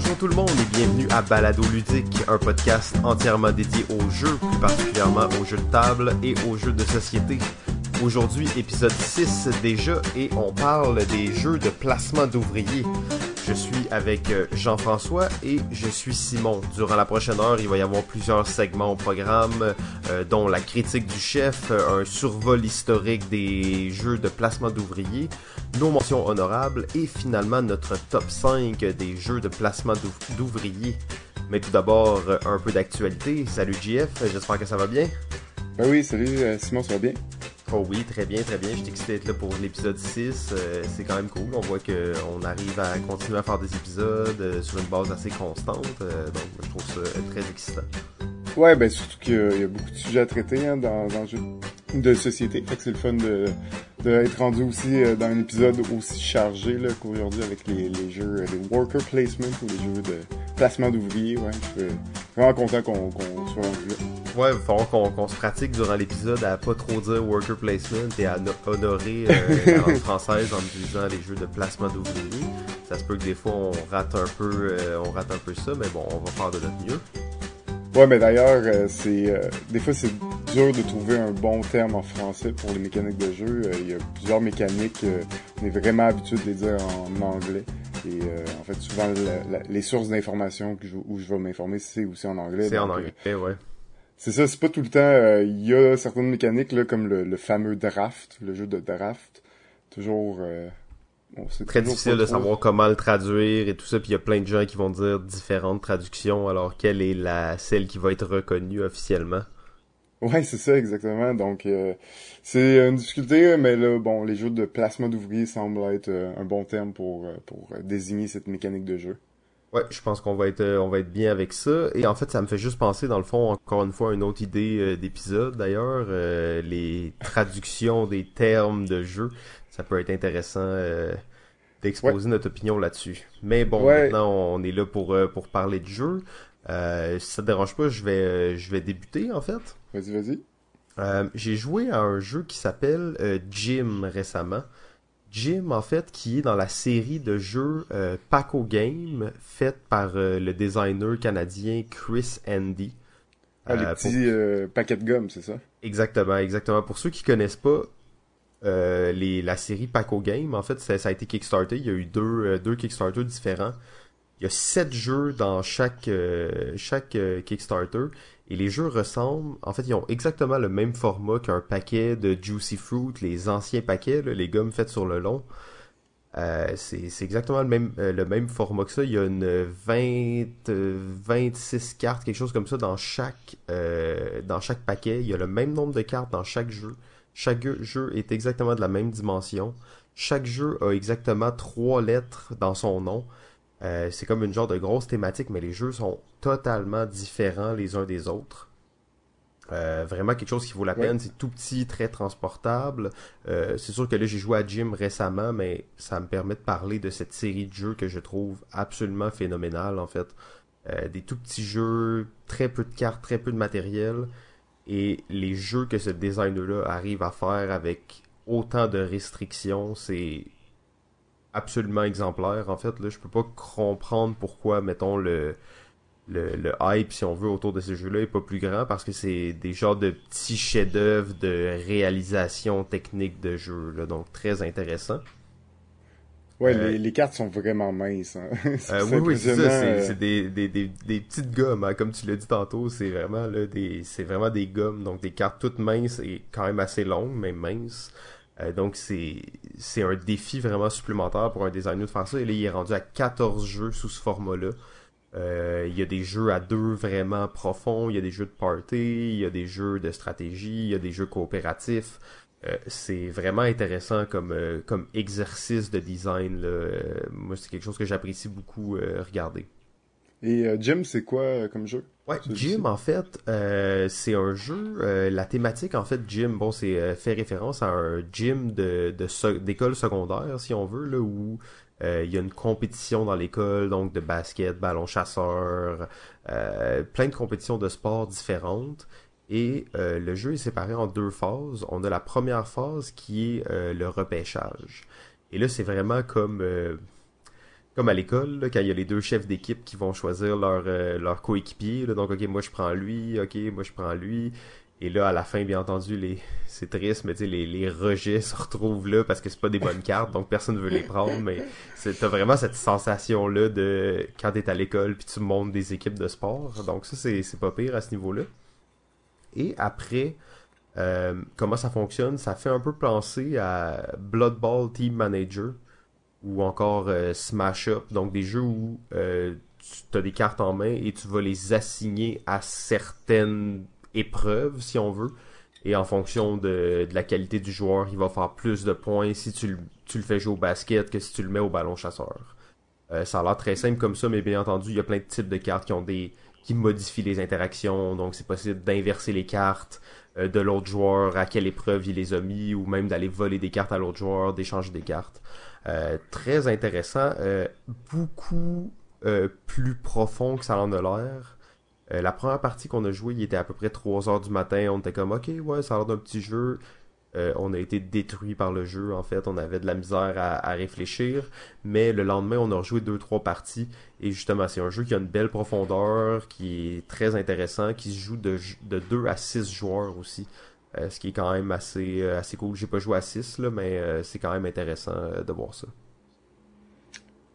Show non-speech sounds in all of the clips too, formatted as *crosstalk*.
bonjour tout le monde et bienvenue à Balado Ludique, un podcast entièrement dédié aux jeux, plus particulièrement aux jeux de table et aux jeux de société. Aujourd'hui, épisode 6 déjà, et on parle des jeux de placement d'ouvriers. Je suis avec euh, Jean-François et je suis Simon. Durant la prochaine heure, il va y avoir plusieurs segments au programme, euh, dont la critique du chef, euh, un survol historique des jeux de placement d'ouvriers, nos mentions honorables et finalement notre top 5 des jeux de placement d'ouvriers. Mais tout d'abord, un peu d'actualité. Salut JF, j'espère que ça va bien. Ben oui, salut Simon, ça va bien? Oh oui, très bien, très bien. Je suis excité d'être là pour l'épisode 6. Euh, c'est quand même cool. On voit qu'on arrive à continuer à faire des épisodes euh, sur une base assez constante. Euh, donc, je trouve ça très excitant. Ouais, ben surtout qu'il y, a beaucoup de sujets à traiter hein, dans, dans le jeu de société. Fait que c'est le fun de, d'être rendu aussi dans un épisode aussi chargé là, qu'aujourd'hui avec les, les jeux, les worker placement ou les jeux de placement d'ouvriers. Ouais, je suis vraiment content qu'on, qu'on soit rendu là. Ouais, il va falloir qu'on se pratique durant l'épisode à pas trop dire worker placement et à honorer euh, *laughs* la langue française en utilisant les jeux de placement d'ouvriers. Ça se peut que des fois on rate un peu, euh, on rate un peu ça, mais bon, on va faire de notre mieux. Ouais, mais d'ailleurs, euh, c'est euh, des fois c'est dur de trouver un bon terme en français pour les mécaniques de jeu. Il y a plusieurs mécaniques, on est vraiment habitué de les dire en anglais. Et en fait, souvent, les sources d'informations où je vais m'informer, c'est aussi en anglais. C'est en anglais, ouais. C'est ça, c'est pas tout le temps. Euh, il y a certaines mécaniques là, comme le, fameux draft, le jeu de draft. Toujours. Euh, bon, c'est très difficile de savoir comment le traduire et tout ça. Puis il y a plein de gens qui vont dire différentes traductions. Alors quelle est la celle qui va être reconnue officiellement? Ouais, c'est ça exactement. Donc euh, c'est une difficulté, mais là, bon, les jeux de placement d'ouvriers semblent être un bon terme pour pour désigner cette mécanique de jeu. Ouais, je pense qu'on va être euh, on va être bien avec ça. Et en fait, ça me fait juste penser, dans le fond, encore une fois, une autre idée euh, d'épisode d'ailleurs, euh, les traductions des termes de jeu. Ça peut être intéressant d'exposer notre opinion là-dessus. Mais bon, maintenant on est là pour pour parler de jeu. si ça te dérange pas, je vais je vais débuter en fait. Vas-y, vas-y. J'ai joué à un jeu qui s'appelle Jim récemment. Jim, en fait, qui est dans la série de jeux euh, Paco Game, faite par euh, le designer canadien Chris Andy. Ah, les euh, petits paquets de gomme, c'est ça? Exactement, exactement. Pour ceux qui connaissent pas les, la série Paco Game, en fait, ça, ça, a été Kickstarter. Il y a eu deux, deux Kickstarter différents. Il y a sept jeux dans chaque, chaque Kickstarter. Et les jeux ressemblent, en fait, ils ont exactement le même format qu'un paquet de Juicy Fruit, les anciens paquets, les gommes faites sur le long. Euh, c'est exactement le même, euh, le même format que ça. Il y a une 20, 26 cartes, quelque chose comme ça dans chaque, euh, dans chaque paquet. Il y a le même nombre de cartes dans chaque jeu. Chaque jeu est exactement de la même dimension. Chaque jeu a exactement trois lettres dans son nom. Euh, c'est comme une genre de grosse thématique, mais les jeux sont totalement différents les uns des autres. Euh, vraiment quelque chose qui vaut la peine. C'est tout petit, très transportable. Euh, c'est sûr que là j'ai joué à Jim récemment, mais ça me permet de parler de cette série de jeux que je trouve absolument phénoménale en fait. des tout petits jeux, très peu de cartes, très peu de matériel. Et les jeux que ce designer-là arrive à faire avec autant de restrictions, c'est absolument exemplaire. En fait, là, je peux pas comprendre pourquoi, mettons, le, le, hype, si on veut, autour de ces jeux-là est pas plus grand parce que c'est des genres de petits chefs-d'œuvre de réalisation technique de jeu, donc très intéressant. Ouais, les, euh, les, cartes sont vraiment minces. Hein. *laughs* euh, oui, oui, c'est ça. C'est euh. des, des, des, des, petites gommes, hein. comme tu l'as dit tantôt. C'est vraiment là des, c'est vraiment des gommes, donc des cartes toutes minces et quand même assez longues, mais minces. Euh, donc c'est c'est un défi vraiment supplémentaire pour un designer de faire ça. Et là, il est rendu à 14 jeux sous ce format-là. Euh, il y a des jeux à deux vraiment profonds, il y a des jeux de party, il y a des jeux de stratégie, il y a des jeux coopératifs. Euh, c'est vraiment intéressant comme comme exercice de design. moi, c'est quelque chose que j'apprécie beaucoup regarder. Et euh, Jim, c'est quoi euh, comme jeu? Ouais, Jim, en fait, euh, c'est un jeu. la thématique, en fait, Jim, bon, c'est fait référence à un gym de d'école secondaire, si on veut, là où il y a une compétition dans l'école, donc de basket, ballon chasseur, plein de compétitions de sport différentes. Et le jeu est séparé en deux phases. On a la première phase qui est le repêchage. Et là, c'est vraiment comme comme à l'école, quand il y a les deux chefs d'équipe qui vont choisir leur, euh, leur coéquipier. Donc, ok, moi je prends lui, ok, moi je prends lui. Et là, à la fin, bien entendu, *laughs* c'est triste, mais les, les rejets se retrouvent là parce que c'est pas des bonnes cartes, donc personne ne veut les prendre. Mais t'as vraiment cette sensation-là de quand t'es à l'école puis tu montes des équipes de sport. Donc ça, c'est pas pire à ce niveau-là. Et après, euh, comment ça fonctionne? Ça fait un peu penser à Blood Ball Team Manager ou encore euh, Smash Up, donc des jeux où euh, tu as des cartes en main et tu vas les assigner à certaines épreuves, si on veut. Et en fonction de, la qualité du joueur, il va faire plus de points si tu, le fais jouer au basket que si tu le mets au ballon chasseur. Ça a l'air très simple comme ça, mais bien entendu, il y a plein de types de cartes qui ont des qui modifient les interactions. Donc c'est possible d'inverser les cartes euh, de l'autre joueur, à quelle épreuve il les a mis, ou même d'aller voler des cartes à l'autre joueur, d'échanger des cartes. Euh, très intéressant, beaucoup plus profond que ça en a l'air. Euh, la première partie qu'on a jouée, il était à peu près 3 heures du matin. On était comme, ok, ouais, ça a l'air d'un petit jeu. Euh, on a été détruit par le jeu, en fait. On avait de la misère à, réfléchir. Mais le lendemain, on a rejoué 2-3 parties. Et justement, c'est un jeu qui a une belle profondeur, qui est très intéressant, qui se joue de, de 2 à 6 joueurs aussi. Euh, ce qui est quand même assez, assez cool. J'ai pas joué à 6, là, mais c'est quand même intéressant de voir ça.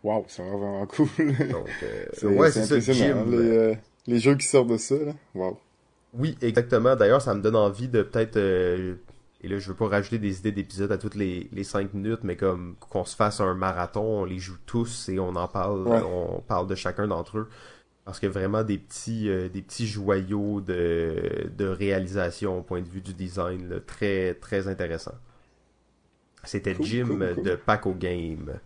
Wow, c'est vraiment *laughs* cool. Donc, *laughs* ouais, c'est ça, Jim les jeux qui sortent de ça, là. Wow. Oui, exactement. D'ailleurs, ça me donne envie de peut-être. Et là, je veux pas rajouter des idées d'épisodes à toutes les, les 5 minutes, mais comme qu'on se fasse un marathon, on les joue tous et on en parle, on parle de chacun d'entre eux. Parce que vraiment des petits, euh, des petits joyaux de, de réalisation au point de vue du design, très, très intéressant. C'était Jim de Paco Game.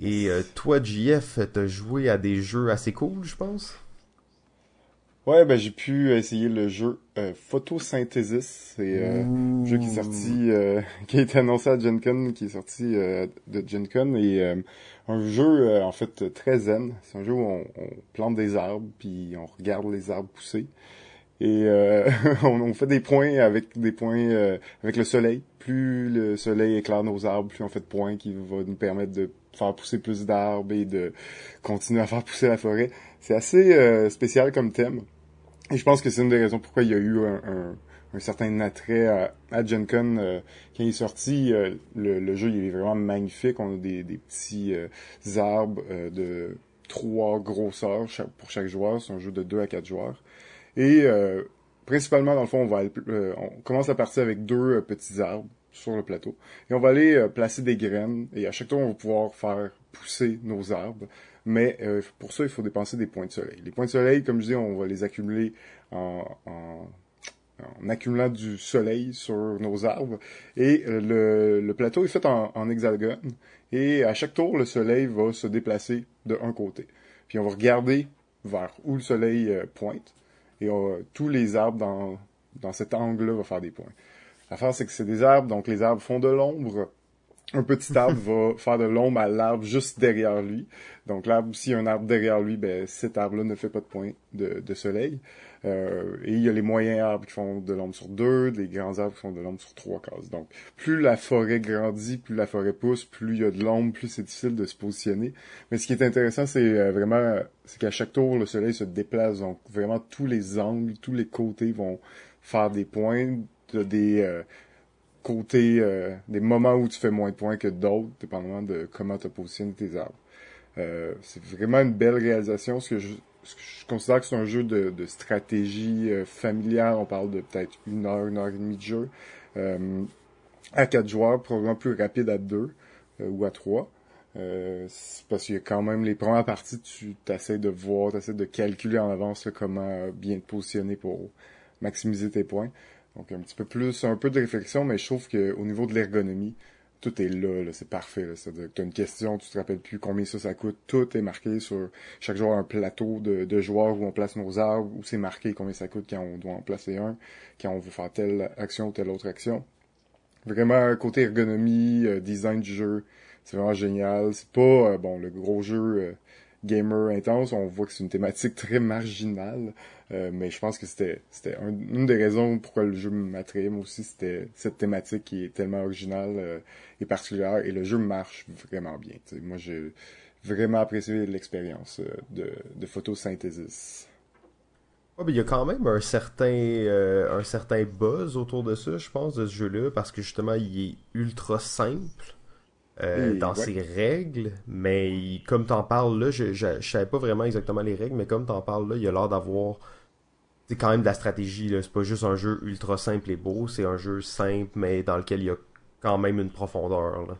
Et euh, toi, JF, t'as joué à des jeux assez cool, je pense? Ouais, ben j'ai pu essayer le jeu euh, Photosynthesis. C'est euh, un jeu qui est sorti, euh, *laughs* qui a été annoncé à Gen Con, qui est sorti euh, de Gen Con et un jeu en fait très zen. C'est un jeu où on, plante des arbres puis on regarde les arbres pousser et *laughs* on, on, fait des points avec des points avec le soleil. Plus le soleil éclaire nos arbres, plus on fait de points qui va nous permettre de faire pousser plus d'arbres et de continuer à faire pousser la forêt. C'est assez euh, spécial comme thème. Et je pense que c'est une des raisons pourquoi il y a eu un, un, certain attrait à, à Gen euh, quand il est sorti. Euh, le, jeu il est vraiment magnifique. On a des, des petits arbres de trois grosseurs pour chaque joueur. C'est un jeu de deux à quatre joueurs. Et principalement, dans le fond, on va on commence la partie avec deux petits arbres sur le plateau. Et on va aller placer des graines. Et à chaque tour, on va pouvoir faire pousser nos arbres. Mais euh, pour ça, il faut dépenser des points de soleil. Les points de soleil, comme je dis, on va les accumuler en, accumulant du soleil sur nos arbres. Et euh, le, plateau est fait en, hexagone. Et à chaque tour, le soleil va se déplacer de un côté. Puis on va regarder vers où le soleil euh, pointe. Et tous les arbres dans, dans cet angle-là vont faire des points. L'affaire, c'est que c'est des arbres, donc les arbres font de l'ombre un petit arbre *laughs* va faire de l'ombre à l'arbre juste derrière lui. Donc l'arbre, s'il y a un arbre derrière lui, ben cet arbre-là ne fait pas de point de, de soleil. Euh, et il y a les moyens arbres qui font de l'ombre sur deux, les grands arbres qui font de l'ombre sur trois cases. Donc plus la forêt grandit, plus la forêt pousse, plus il y a de l'ombre, plus c'est difficile de se positionner. Mais ce qui est intéressant, c'est euh, vraiment, c'est qu'à chaque tour, le soleil se déplace. Donc vraiment tous les angles, tous les côtés vont faire des points, de, des euh, côté euh, des moments où tu fais moins de points que d'autres, dépendamment de comment tu positionnes tes arbres. Euh, c'est vraiment une belle réalisation. Ce que je, je considère que c'est un jeu de, de stratégie euh, familiale. On parle de peut-être une heure, une heure et demie de jeu. Euh, à quatre joueurs, probablement plus rapide à deux ou à trois. parce qu'il y a quand même les premières parties, tu essaies de voir, tu essaies de calculer en avance comment bien te positionner pour maximiser tes points. Donc un petit peu plus, un peu de réflexion, mais je trouve qu'au niveau de l'ergonomie, tout est là, c'est parfait. Que tu as une question, tu te rappelles plus combien ça, ça coûte. Tout est marqué sur chaque joueur un plateau de, de joueurs où on place nos arbres, où c'est marqué combien ça coûte quand on doit en placer un, quand on veut faire telle action ou telle autre action. Vraiment, côté ergonomie, euh, design du jeu, c'est vraiment génial. C'est pas, euh, bon, le gros jeu euh, gamer intense, on voit que c'est une thématique très marginale, euh, mais je pense que c'était c'était une des raisons pourquoi le jeu m'attirait moi aussi, c'était cette thématique qui est tellement originale euh, et particulière, et le jeu marche vraiment bien. Moi, j'ai vraiment apprécié l'expérience de, de photosynthesis. Ah, ben, il y a quand même un certain, euh, un certain buzz autour de ça, je pense, de ce jeu-là, parce que justement, il est ultra simple euh, dans ses règles, mais comme t'en parles là, je, je, savais pas vraiment exactement les règles, mais comme t'en parles là, il a l'air d'avoir c'est quand même de la stratégie, là. C'est pas juste un jeu ultra simple et beau, c'est un jeu simple, mais dans lequel il y a quand même une profondeur, là.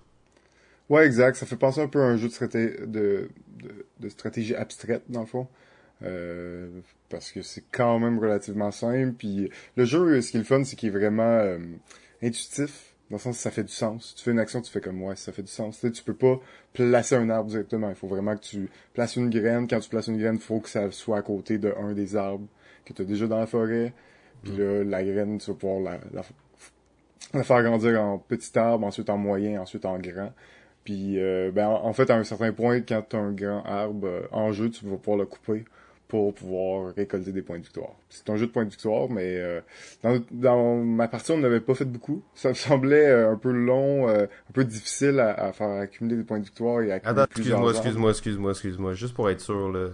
Ouais, exact. Ça fait penser un peu à un jeu de, de, de stratégie abstraite, dans le fond. Euh, parce que c'est quand même relativement simple. Puis le jeu, ce qui est le fun, c'est qu'il est vraiment euh, intuitif, dans le sens ça fait du sens. Tu fais une action, tu fais comme ouais, ça fait du sens. Tu, sais, tu peux pas placer un arbre directement. Il faut vraiment que tu places une graine. Quand tu places une graine, il faut que ça soit à côté de un des arbres que tu as déjà dans la forêt. Puis là, la graine, tu vas pouvoir la, la, faire grandir en petit arbre, ensuite en moyen, ensuite en grand. Puis, euh, ben, en fait, à un certain point, quand tu as un grand arbre en jeu, tu vas pouvoir le couper pour pouvoir récolter des points de victoire. C'est un jeu de points de victoire, mais euh, dans, ma partie, on n'avait pas fait beaucoup. Ça me semblait euh, un peu long, euh, un peu difficile à, faire accumuler des points de victoire et accumuler Attends, excuse-moi, excuse-moi, excuse-moi, excuse-moi. Juste pour être sûr, là.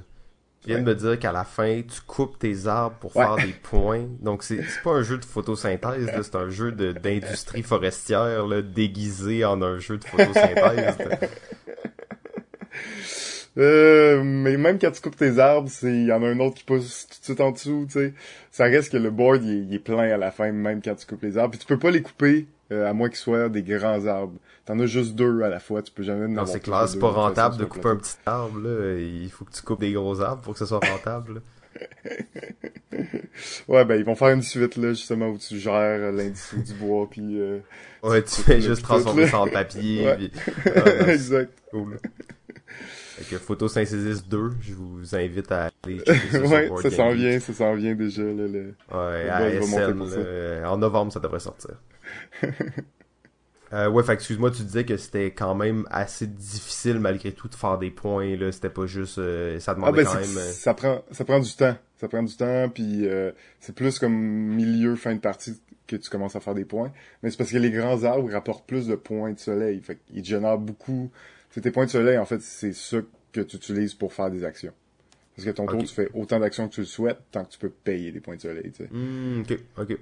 Tu viens de me dire qu'à la fin, tu coupes tes arbres pour faire des points. Donc, c'est pas un jeu de photosynthèse, c'est un jeu d'industrie forestière là, déguisé en un jeu de photosynthèse. *laughs* Euh, mais même quand tu coupes tes arbres, c'est il y en a un autre qui pousse tout de suite en dessous, tu sais. Ça reste que le board il est, plein à la fin même quand tu coupes les arbres. Puis tu peux pas les couper euh, à moins qu'ils soient des grands arbres. T'en as juste deux à la fois, tu peux jamais Non, c'est clair, c'est pas rentable de couper un petit arbre là, il faut que tu coupes des gros arbres pour que ce soit rentable. *laughs* ouais, ben ils vont faire une suite là justement où tu gères l'industrie du bois puis euh, Ouais, tu fais juste transformer ça en papier. Ouais. Ah, *laughs* exact. Cool. Avec Photosynthesis 2, je vous invite à aller *laughs* checker Ouais, ça s'en vient, ça s'en vient déjà. Là, le... Ouais, à SN, en novembre, ça devrait sortir. *laughs* euh, ouais, fait excuse-moi, tu disais que c'était quand même assez difficile malgré tout de faire des points, là. C'était pas juste... Euh, ça demandait ah, ben, quand même... Euh, ça prend, ça prend du temps. Ça prend du temps, puis euh, c'est plus comme milieu, fin de partie que tu commences à faire des points. Mais c'est parce que les grands arbres rapportent plus de points de soleil. Fait qu'ils génèrent beaucoup c'est tes points de soleil, en fait, c'est ça que tu utilises pour faire des actions. Parce que ton tour, tu fais autant d'actions que tu le souhaites, tant que tu peux payer des points de soleil, tu sais. Hmm, ok, ok.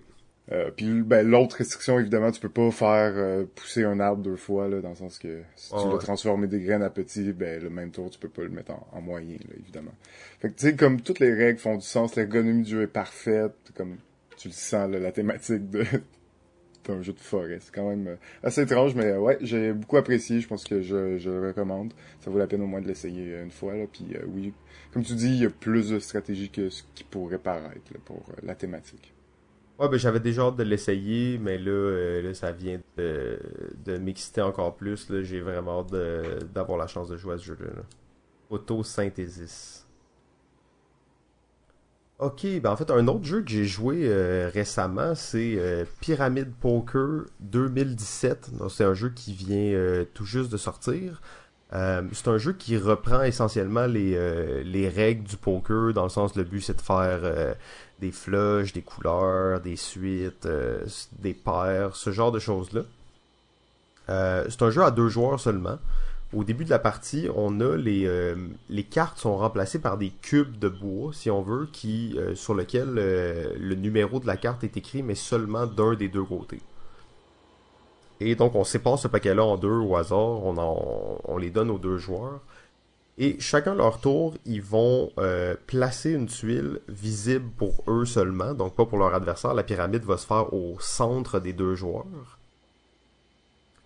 Euh, puis ben, l'autre restriction, évidemment, tu peux pas faire euh, pousser un arbre deux fois, là, dans le sens que si tu veux transformer des graines à petits, ben le même tour, tu peux pas le mettre en, moyen, là, évidemment. Fait que tu sais, comme toutes les règles font du sens, l'ergonomie du jeu est parfaite, comme tu le sens, là, la thématique de un jeu de forêt. C'est quand même euh, assez étrange, mais euh, ouais, j'ai beaucoup apprécié. Je pense que je, je le recommande. Ça vaut la peine au moins de l'essayer euh, une fois. Là. Puis oui, comme tu dis, il y a plus de stratégie que ce qui pourrait paraître pour la thématique. Ouais, ben j'avais déjà hâte de l'essayer, mais là, là, ça vient de, de m'exciter encore plus. J'ai vraiment hâte d'avoir la chance de jouer à ce jeu-là. Autosynthesis. Ok, ben en fait, un autre jeu que j'ai joué euh, récemment, c'est euh, Pyramid Poker 2017. C'est un jeu qui vient euh, tout juste de sortir. c'est un jeu qui reprend essentiellement les, les règles du poker, dans le sens le but c'est de faire des flushs, des couleurs, des suites, des paires, ce genre de choses-là. c'est un jeu à deux joueurs seulement au début de la partie, on a les, euh, les cartes sont remplacées par des cubes de bois, si on veut, euh, sur lequel euh, le numéro de la carte est écrit, mais seulement d'un des deux côtés. Et donc on sépare ce paquet-là en deux au hasard, on, on les donne aux deux joueurs. Et chacun leur tour, ils vont placer une tuile visible pour eux seulement, donc pas pour leur adversaire. La pyramide va se faire au centre des deux joueurs.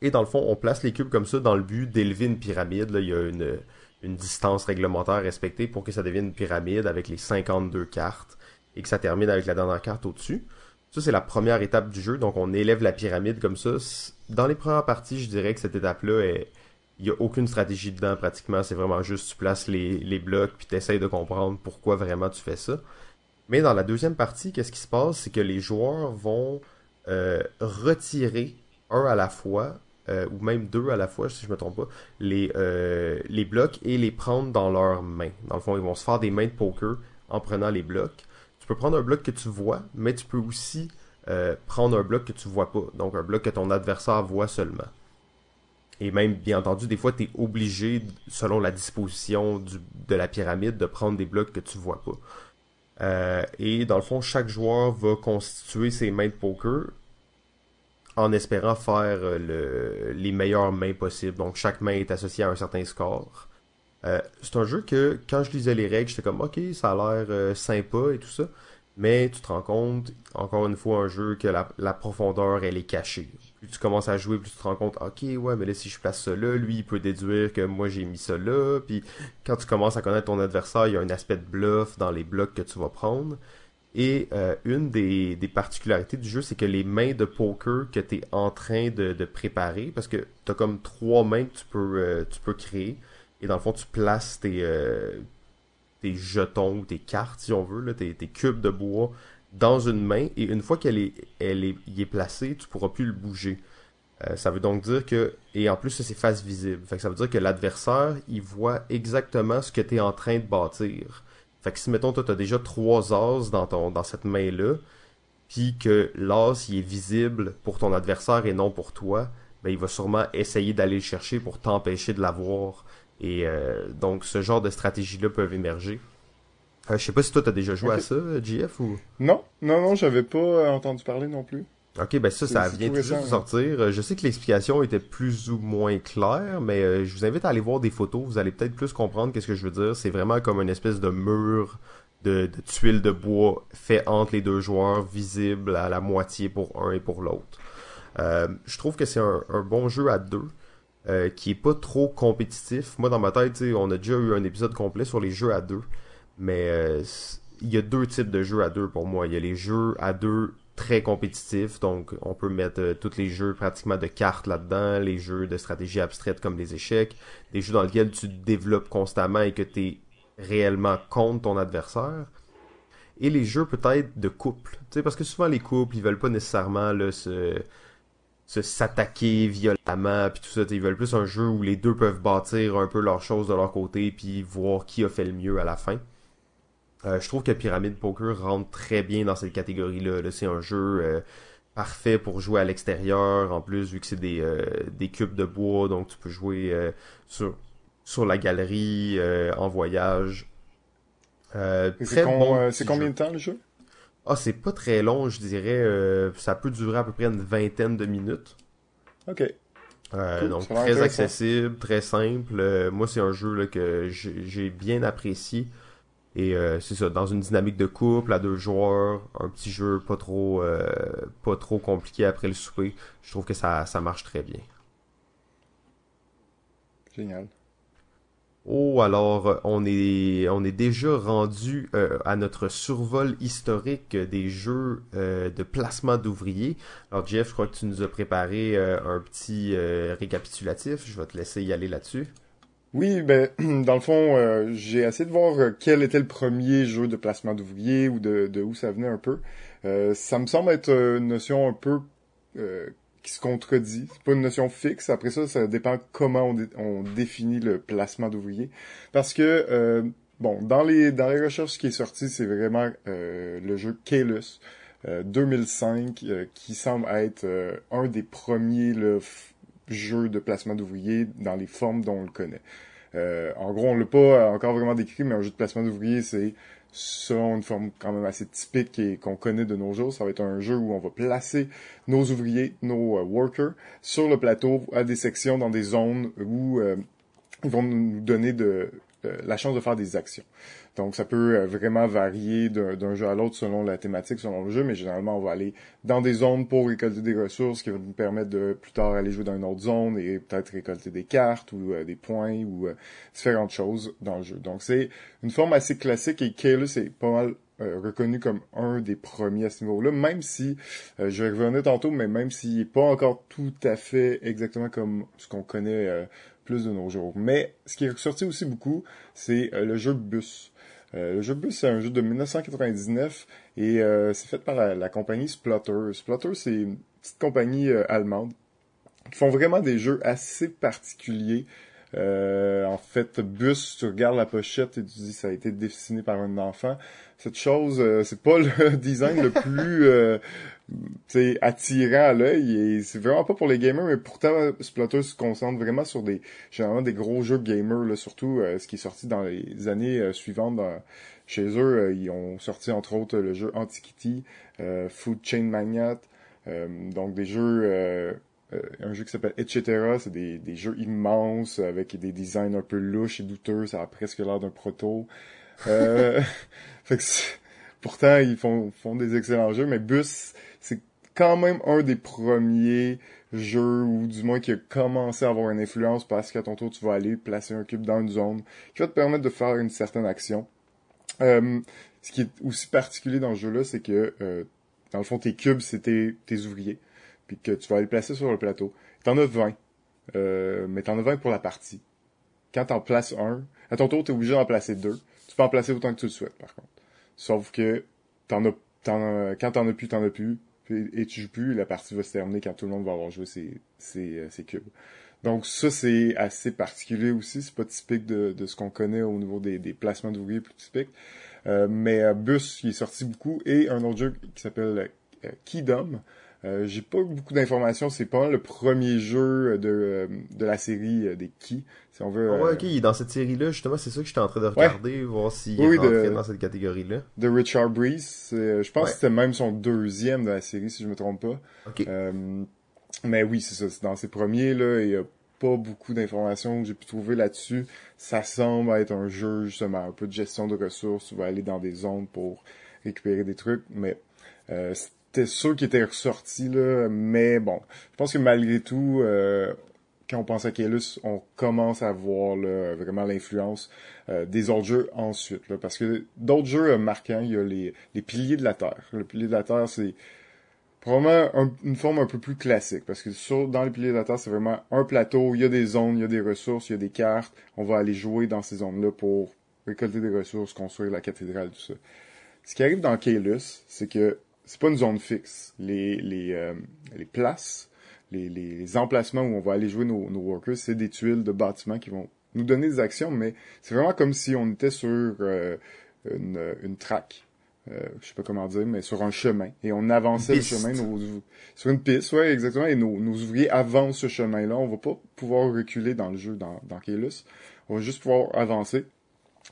Et dans le fond, on place les cubes comme ça dans le but d'élever une pyramide. Là, il y a une, une distance réglementaire respectée pour que ça devienne une pyramide avec les 52 cartes et que ça termine avec la dernière carte au-dessus. Ça, c'est la première étape du jeu. Donc, on élève la pyramide comme ça. Dans les premières parties, je dirais que cette étape-là, il n'y a aucune stratégie dedans pratiquement. C'est vraiment juste tu places les, les blocs puis tu essaies de comprendre pourquoi vraiment tu fais ça. Mais dans la deuxième partie, qu'est-ce qui se passe? C'est que les joueurs vont euh, retirer un à la fois euh, ou même deux à la fois, si je me trompe pas, les, euh, les blocs et les prendre dans leurs mains. Dans le fond, ils vont se faire des mains de poker en prenant les blocs. Tu peux prendre un bloc que tu vois, mais tu peux aussi euh, prendre un bloc que tu vois pas. Donc un bloc que ton adversaire voit seulement. Et même, bien entendu, des fois, tu es obligé, selon la disposition de la pyramide, de prendre des blocs que tu vois pas. Et dans le fond, chaque joueur va constituer ses mains de poker en espérant faire euh, le, les meilleures mains possibles. Donc chaque main est associée à un certain score. Euh, c'est un jeu que quand je lisais les règles, j'étais comme ok, ça a l'air euh, sympa et tout ça. Mais tu te rends compte, encore une fois, un jeu que la, la, profondeur, elle est cachée. Plus tu commences à jouer, plus tu te rends compte, ok, ouais, mais là, si je place ça là, lui, il peut déduire que moi, j'ai mis ça là. Puis quand tu commences à connaître ton adversaire, il y a un aspect de bluff dans les blocs que tu vas prendre. Et euh, une des, particularités du jeu, c'est que les mains de poker que tu es en train de, préparer, parce que tu as comme trois mains que tu peux, euh, tu peux créer, et dans le fond, tu places tes, euh, jetons ou tes cartes, si on veut, tes, cubes de bois dans une main, et une fois qu'elle est, y est placée, tu pourras plus le bouger. Ça veut donc dire que, et en plus, c'est face visible. Ça veut dire que l'adversaire, il voit exactement ce que tu es en train de bâtir. Fait que si, mettons, toi, t'as déjà trois as dans, ton, dans cette main-là, puis que l'as, il est visible pour ton adversaire et non pour toi, ben, il va sûrement essayer d'aller le chercher pour t'empêcher de l'avoir. Et euh, donc, ce genre de stratégies-là peuvent émerger. Euh, je sais pas si toi, t'as déjà joué okay. à *laughs* ça, JF, ou... Non, non, non, j'avais pas euh, entendu parler non plus. Ok, ben ça, ça vient tout juste de sortir. Je sais que l'explication était plus ou moins claire, mais euh, je vous invite à aller voir des photos. Vous allez peut-être plus comprendre qu'est-ce que je veux dire. C'est vraiment comme une espèce de mur de, de, tuiles de bois fait entre les deux joueurs, visible à la moitié pour un et pour l'autre. Euh, je trouve que c'est un, un, bon jeu à deux. Euh, qui est pas trop compétitif. Moi, dans ma tête, on a déjà eu un épisode complet sur les jeux à deux. Mais euh, il y a deux types de jeux à deux pour moi. Il y a les jeux à deux très compétitifs, donc on peut mettre euh, tous les jeux pratiquement de cartes là-dedans, les jeux de stratégie abstraite comme les échecs, des jeux dans lesquels tu développes constamment et que tu es réellement contre ton adversaire. Et les jeux peut-être de couple, tu parce que souvent les couples, ils veulent pas nécessairement là, se se s'attaquer violemment puis tout ça ils veulent plus un jeu où les deux peuvent bâtir un peu leurs choses de leur côté puis voir qui a fait le mieux à la fin euh, je trouve que Pyramid Poker rentre très bien dans cette catégorie-là. -là, c'est un jeu euh, parfait pour jouer à l'extérieur. En plus, vu que c'est des, euh, des cubes de bois, donc tu peux jouer sur, sur la galerie, en voyage. c'est bon combien de temps le jeu? Ah, c'est pas très long, je dirais. ça peut durer à peu près une vingtaine de minutes. Ok. Cool, donc très accessible, très simple. moi, c'est un jeu là, que j'ai bien apprécié. Et euh, c'est ça, dans une dynamique de couple à deux joueurs, un petit jeu pas trop euh, pas trop compliqué après le souper, je trouve que ça, ça marche très bien. Génial. Oh, alors on est on est déjà rendu euh, à notre survol historique des jeux euh, de placement d'ouvriers. Alors Jeff, je crois que tu nous as préparé euh, un petit récapitulatif. Je vais te laisser y aller là-dessus. Oui, ben *clears throat* dans le fond, euh, j'ai essayé de voir euh, quel était le premier jeu de placement d'ouvriers ou de, de, où ça venait un peu. Euh, ça me semble être une notion un peu euh, qui se contredit. C'est pas une notion fixe. Après ça, ça dépend comment on, on définit le placement d'ouvriers. Parce que bon, dans les dans les recherches qui est sorti, c'est vraiment le jeu Kalus 2005 qui semble être un des premiers le jeu de placement d'ouvriers dans les formes dont on le connaît. Euh, en gros, on l'a pas encore vraiment décrit, mais un jeu de placement d'ouvriers, c'est selon une forme quand même assez typique et qu'on connaît de nos jours. Ça va être un jeu où on va placer nos ouvriers, nos euh, workers, sur le plateau à des sections dans des zones où euh, ils vont nous donner de euh, la chance de faire des actions. Donc ça peut euh, vraiment varier d'un jeu à l'autre selon la thématique, selon le jeu, mais généralement on va aller dans des zones pour récolter des ressources qui vont nous permettre de plus tard aller jouer dans une autre zone et peut-être récolter des cartes ou euh, des points ou différentes choses dans le jeu. Donc c'est une forme assez classique et Kalus est pas mal reconnu comme un des premiers à ce niveau-là, même si, je vais revenir tantôt, mais même s'il n'est pas encore tout à fait exactement comme ce qu'on connaît plus de nos jours. Mais ce qui est ressorti aussi beaucoup, c'est euh, le jeu bus. Euh, le jeu bus, c'est un jeu de 1999 et euh, c'est fait par la, compagnie Splutter. Splutter, c'est une petite compagnie allemande qui font vraiment des jeux assez particuliers. En fait, bus, tu regardes la pochette et tu dis ça a été dessiné par un enfant. Cette chose, c'est pas *laughs* le design le plus c'est attirant à l'œil et c'est vraiment pas pour les gamers mais pourtant Splatoon se concentre vraiment sur des généralement des gros jeux gamers là surtout euh, ce qui est sorti dans les années euh, suivantes chez eux euh, ils ont sorti entre autres le jeu Antiquity Food Chain Magnate donc des jeux un jeu qui s'appelle Etc. C'est des, des jeux immenses avec des designs un peu louches et douteux. Ça a presque l'air d'un proto. *laughs* fait que pourtant, ils font, font des excellents jeux, mais Bus, c'est quand même un des premiers jeux, ou du moins qui a commencé à avoir une influence parce qu'à ton tour, tu vas aller placer un cube dans une zone qui va te permettre de faire une certaine action. Euh, ce qui est aussi particulier dans ce jeu-là, c'est que, euh, dans le fond, tes cubes, c'est tes, ouvriers, puis que tu vas aller placer sur le plateau. T'en as 20, euh, mais t'en as 20 pour la partie. Quand t'en places un, à ton tour, t'es obligé d'en placer deux. Tu peux en placer autant que tu le souhaites, par contre. Sauf que t'en as t'en, quand t'en as plus, t'en as plus, et tu joues plus, la partie va se terminer quand tout le monde va avoir joué ses, ses, euh, ses cubes. Donc ça, c'est assez particulier aussi, c'est pas typique de, de ce qu'on connaît au niveau des, des placements d'ouvriers plus typiques. Euh, mais euh, Bus, qui est sorti beaucoup, et un autre jeu qui s'appelle euh, Kingdom, euh, j'ai pas beaucoup d'informations. C'est pas le premier jeu de, de la série des Key, si on veut. Ah ouais, ok, il est dans cette série-là, justement, c'est ça que j'étais en train de regarder, voir s'il est rentré dans cette catégorie-là. De Richard Breeze. Je pense que c'était même son deuxième de la série, si je me trompe pas. Ok. Euh, mais oui, c'est ça. C'est dans ses premiers, là, il y a pas beaucoup d'informations que j'ai pu trouver là-dessus. Ça semble être un jeu, justement, un peu de gestion de ressources. Tu vas aller dans des zones pour récupérer des trucs, mais euh, c'était sûr qu'il était ressorti, là, mais bon, je pense que malgré tout, euh, quand on pense à Kaelus, on commence à voir vraiment l'influence euh, des autres jeux ensuite. Parce que d'autres jeux euh, marquants, il y a les, les piliers de la Terre. Le pilier de la Terre, c'est probablement une forme un peu plus classique. Parce que dans les piliers de la Terre, c'est vraiment un plateau, il y a des zones, il y a des ressources, il y a des cartes. On va aller jouer dans ces zones-là pour récolter des ressources, construire la cathédrale, tout ça. Ce qui arrive dans Kaelus, c'est que c'est pas une zone fixe. Les, les, euh, les places, les, les, emplacements où on va aller jouer nos, nos workers, c'est des tuiles de bâtiments qui vont nous donner des actions, mais c'est vraiment comme si on était sur euh, une, une track. Euh, je sais pas comment dire, mais sur un chemin. Et on avançait le chemin, nos, sur une piste, ouais, exactement. Et nos, nos ouvriers avancent ce chemin-là. On va pas pouvoir reculer dans le jeu, dans, dans Kaelus. On va juste pouvoir avancer.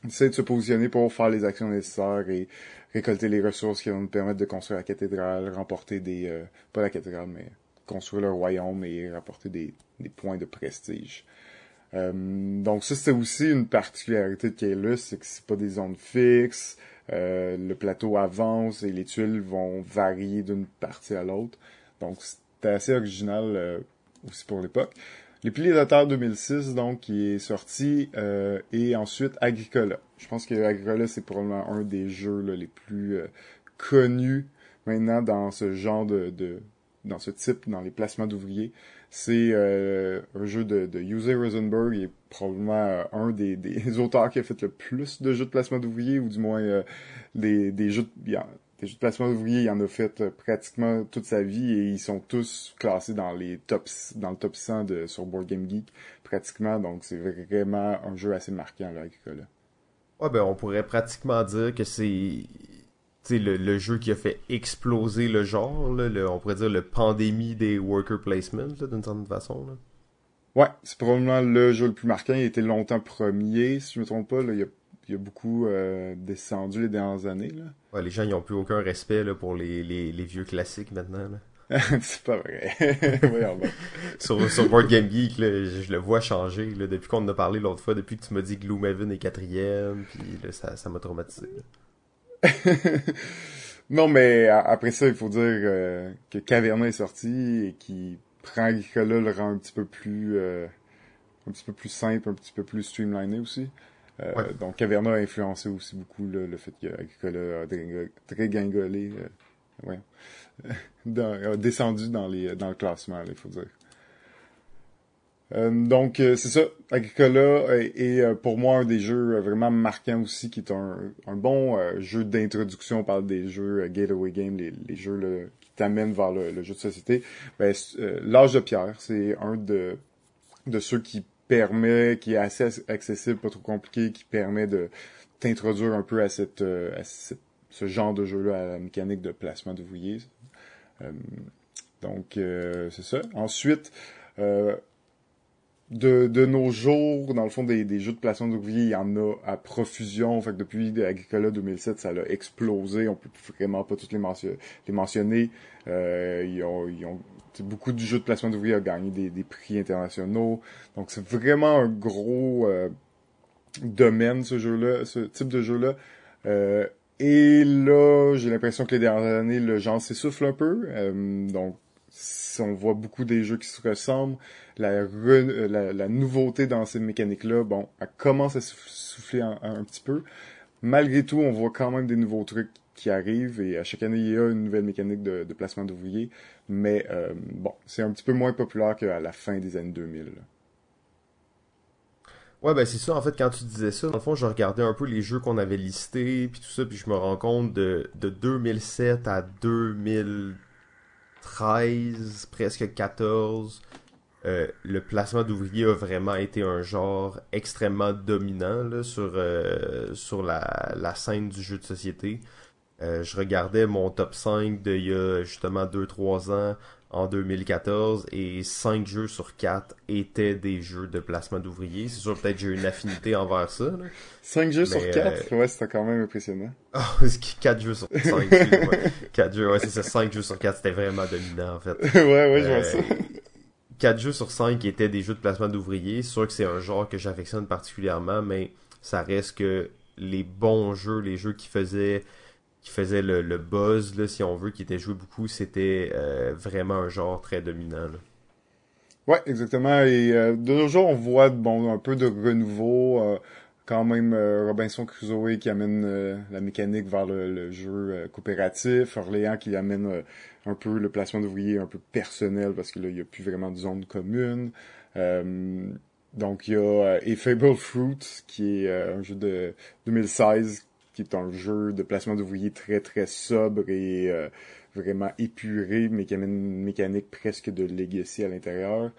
Essayer de se positionner pour faire les actions nécessaires et récolter les ressources qui vont nous permettre de construire la cathédrale, remporter des... Euh, pas la cathédrale, mais construire le royaume et rapporter des, des points de prestige. Euh, donc ça, c'est aussi une particularité de Kaelus, c'est que c'est pas des zones fixes, euh, le plateau avance et les tuiles vont varier d'une partie à l'autre. Donc c'était assez original euh, aussi pour l'époque. Les Piliers de Terre 2006, donc, qui est sorti, euh, et ensuite Agricola. Je pense que Agricola, c'est probablement un des jeux là, les plus euh, connus maintenant dans ce genre de, de, dans ce type, dans les placements d'ouvriers. C'est euh, un jeu de, de Uwe Rosenberg, il est probablement un des, des, *laughs* auteurs qui a fait le plus de jeux de placement d'ouvriers, ou du moins des, des jeux de, des jeux de placement d'ouvriers, il en a fait euh, pratiquement toute sa vie et ils sont tous classés dans les tops, dans le top 100 de, sur Board Game Geek, pratiquement. Donc, c'est vraiment un jeu assez marquant, là, Agricola. Ouais, ben, on pourrait pratiquement dire que c'est, le, le jeu qui a fait exploser le genre, là, le, on pourrait dire le pandémie des worker placements, d'une certaine façon, là. Ouais, c'est probablement le jeu le plus marquant. Il été longtemps premier, si je me trompe pas. Là, il y a il a beaucoup euh, descendu les dernières années. Là. Ouais, les gens ils ont plus aucun respect là, pour les, les, les vieux classiques maintenant. Là. *laughs* c'est pas vrai. *laughs* sur, sur Board Game Geek, là, je, le vois changer. Là, depuis qu'on en a parlé l'autre fois, depuis que tu m'as dit que Gloomhaven est quatrième, puis là, ça, ça m'a traumatisé. *laughs* non, mais après ça, il faut dire euh, que Caverna est sorti et qui prend Agricola le rend un petit peu plus euh, un petit peu plus simple, un petit peu plus streamliné aussi. Euh, donc Caverna a influencé aussi beaucoup le fait qu'Agricola a dégringolé, euh, ouais, *laughs* a descendu dans les dans le classement, il faut dire. Euh, donc c'est ça, Agricola est, pour moi un des jeux vraiment marquants aussi, qui est un, un bon jeu d'introduction. On parle des jeux Gateway Game, les, les jeux qui t'amènent vers le, jeu de société. Ben, L'âge de pierre, c'est un de de ceux qui permet, qui est assez accessible, pas trop compliqué, qui permet de t'introduire un peu à cette, euh, à ce genre de jeu-là, à la mécanique de placement d'ouvriers. donc, c'est ça. Ensuite, de, de nos jours, dans le fond, des, des jeux de placement d'ouvriers, il y en a à profusion. Fait que depuis Agricola 2007, ça a explosé. On peut vraiment pas tous les, les mentionner. Euh, ils ont, ils ont beaucoup de jeux de placement d'ouvriers ont gagné des, prix internationaux. Donc c'est vraiment un gros euh, domaine ce jeu-là, ce type de jeu-là. Euh, et là, j'ai l'impression que les dernières années, le genre s'essouffle un peu. Euh, donc on voit beaucoup des jeux qui se ressemblent. La, la, nouveauté dans ces mécaniques-là, bon, elle commence à souffler un, petit peu. Malgré tout, on voit quand même des nouveaux trucs qui arrivent et à chaque année, il y a une nouvelle mécanique de, placement d'ouvriers. Mais euh, bon, c'est un petit peu moins populaire qu'à la fin des années 2000. Ouais, ben c'est ça. En fait, quand tu disais ça, dans le fond, je regardais un peu les jeux qu'on avait listés, puis tout ça, puis je me rends compte de, de 2007 à 2000 13, presque 14, euh, le placement d'ouvriers a vraiment été un genre extrêmement dominant sur, euh, sur la, scène du jeu de société. Euh, je regardais mon top 5 d'il y a justement 2-3 ans en 2014 et 5 jeux sur 4 étaient des jeux de placement d'ouvriers. C'est sûr, peut-être j'ai une affinité envers ça. 5 jeux sur 4? Ouais, c'était quand même impressionnant. *laughs* Oh, 4 jeux sur 5, 4 *laughs* jeux, ouais, c'est ça, 5 jeux sur 4, c'était vraiment dominant en fait. *laughs* ouais, ouais, je vois ça. 4 jeux sur 5 étaient des jeux de placement d'ouvriers. C'est sûr que c'est un genre que j'affectionne particulièrement, mais ça reste que les bons jeux, les jeux qui faisaient qui faisait le, le, buzz, là, si on veut, qui était joué beaucoup, c'était euh, vraiment un genre très dominant. Là. Ouais, exactement. Et euh, de nos jours, on voit bon un peu de renouveau. Euh, quand même Robinson Crusoe qui amène la mécanique vers le, jeu coopératif, Orléans qui amène un peu le placement d'ouvriers un peu personnel parce que là il n'y a plus vraiment de zone commune. donc il y a A Fable Fruit qui est un jeu de 2016 qui est un jeu de placement d'ouvriers très très sobre et euh, vraiment épuré, mais qui a une mécanique presque de legacy à l'intérieur.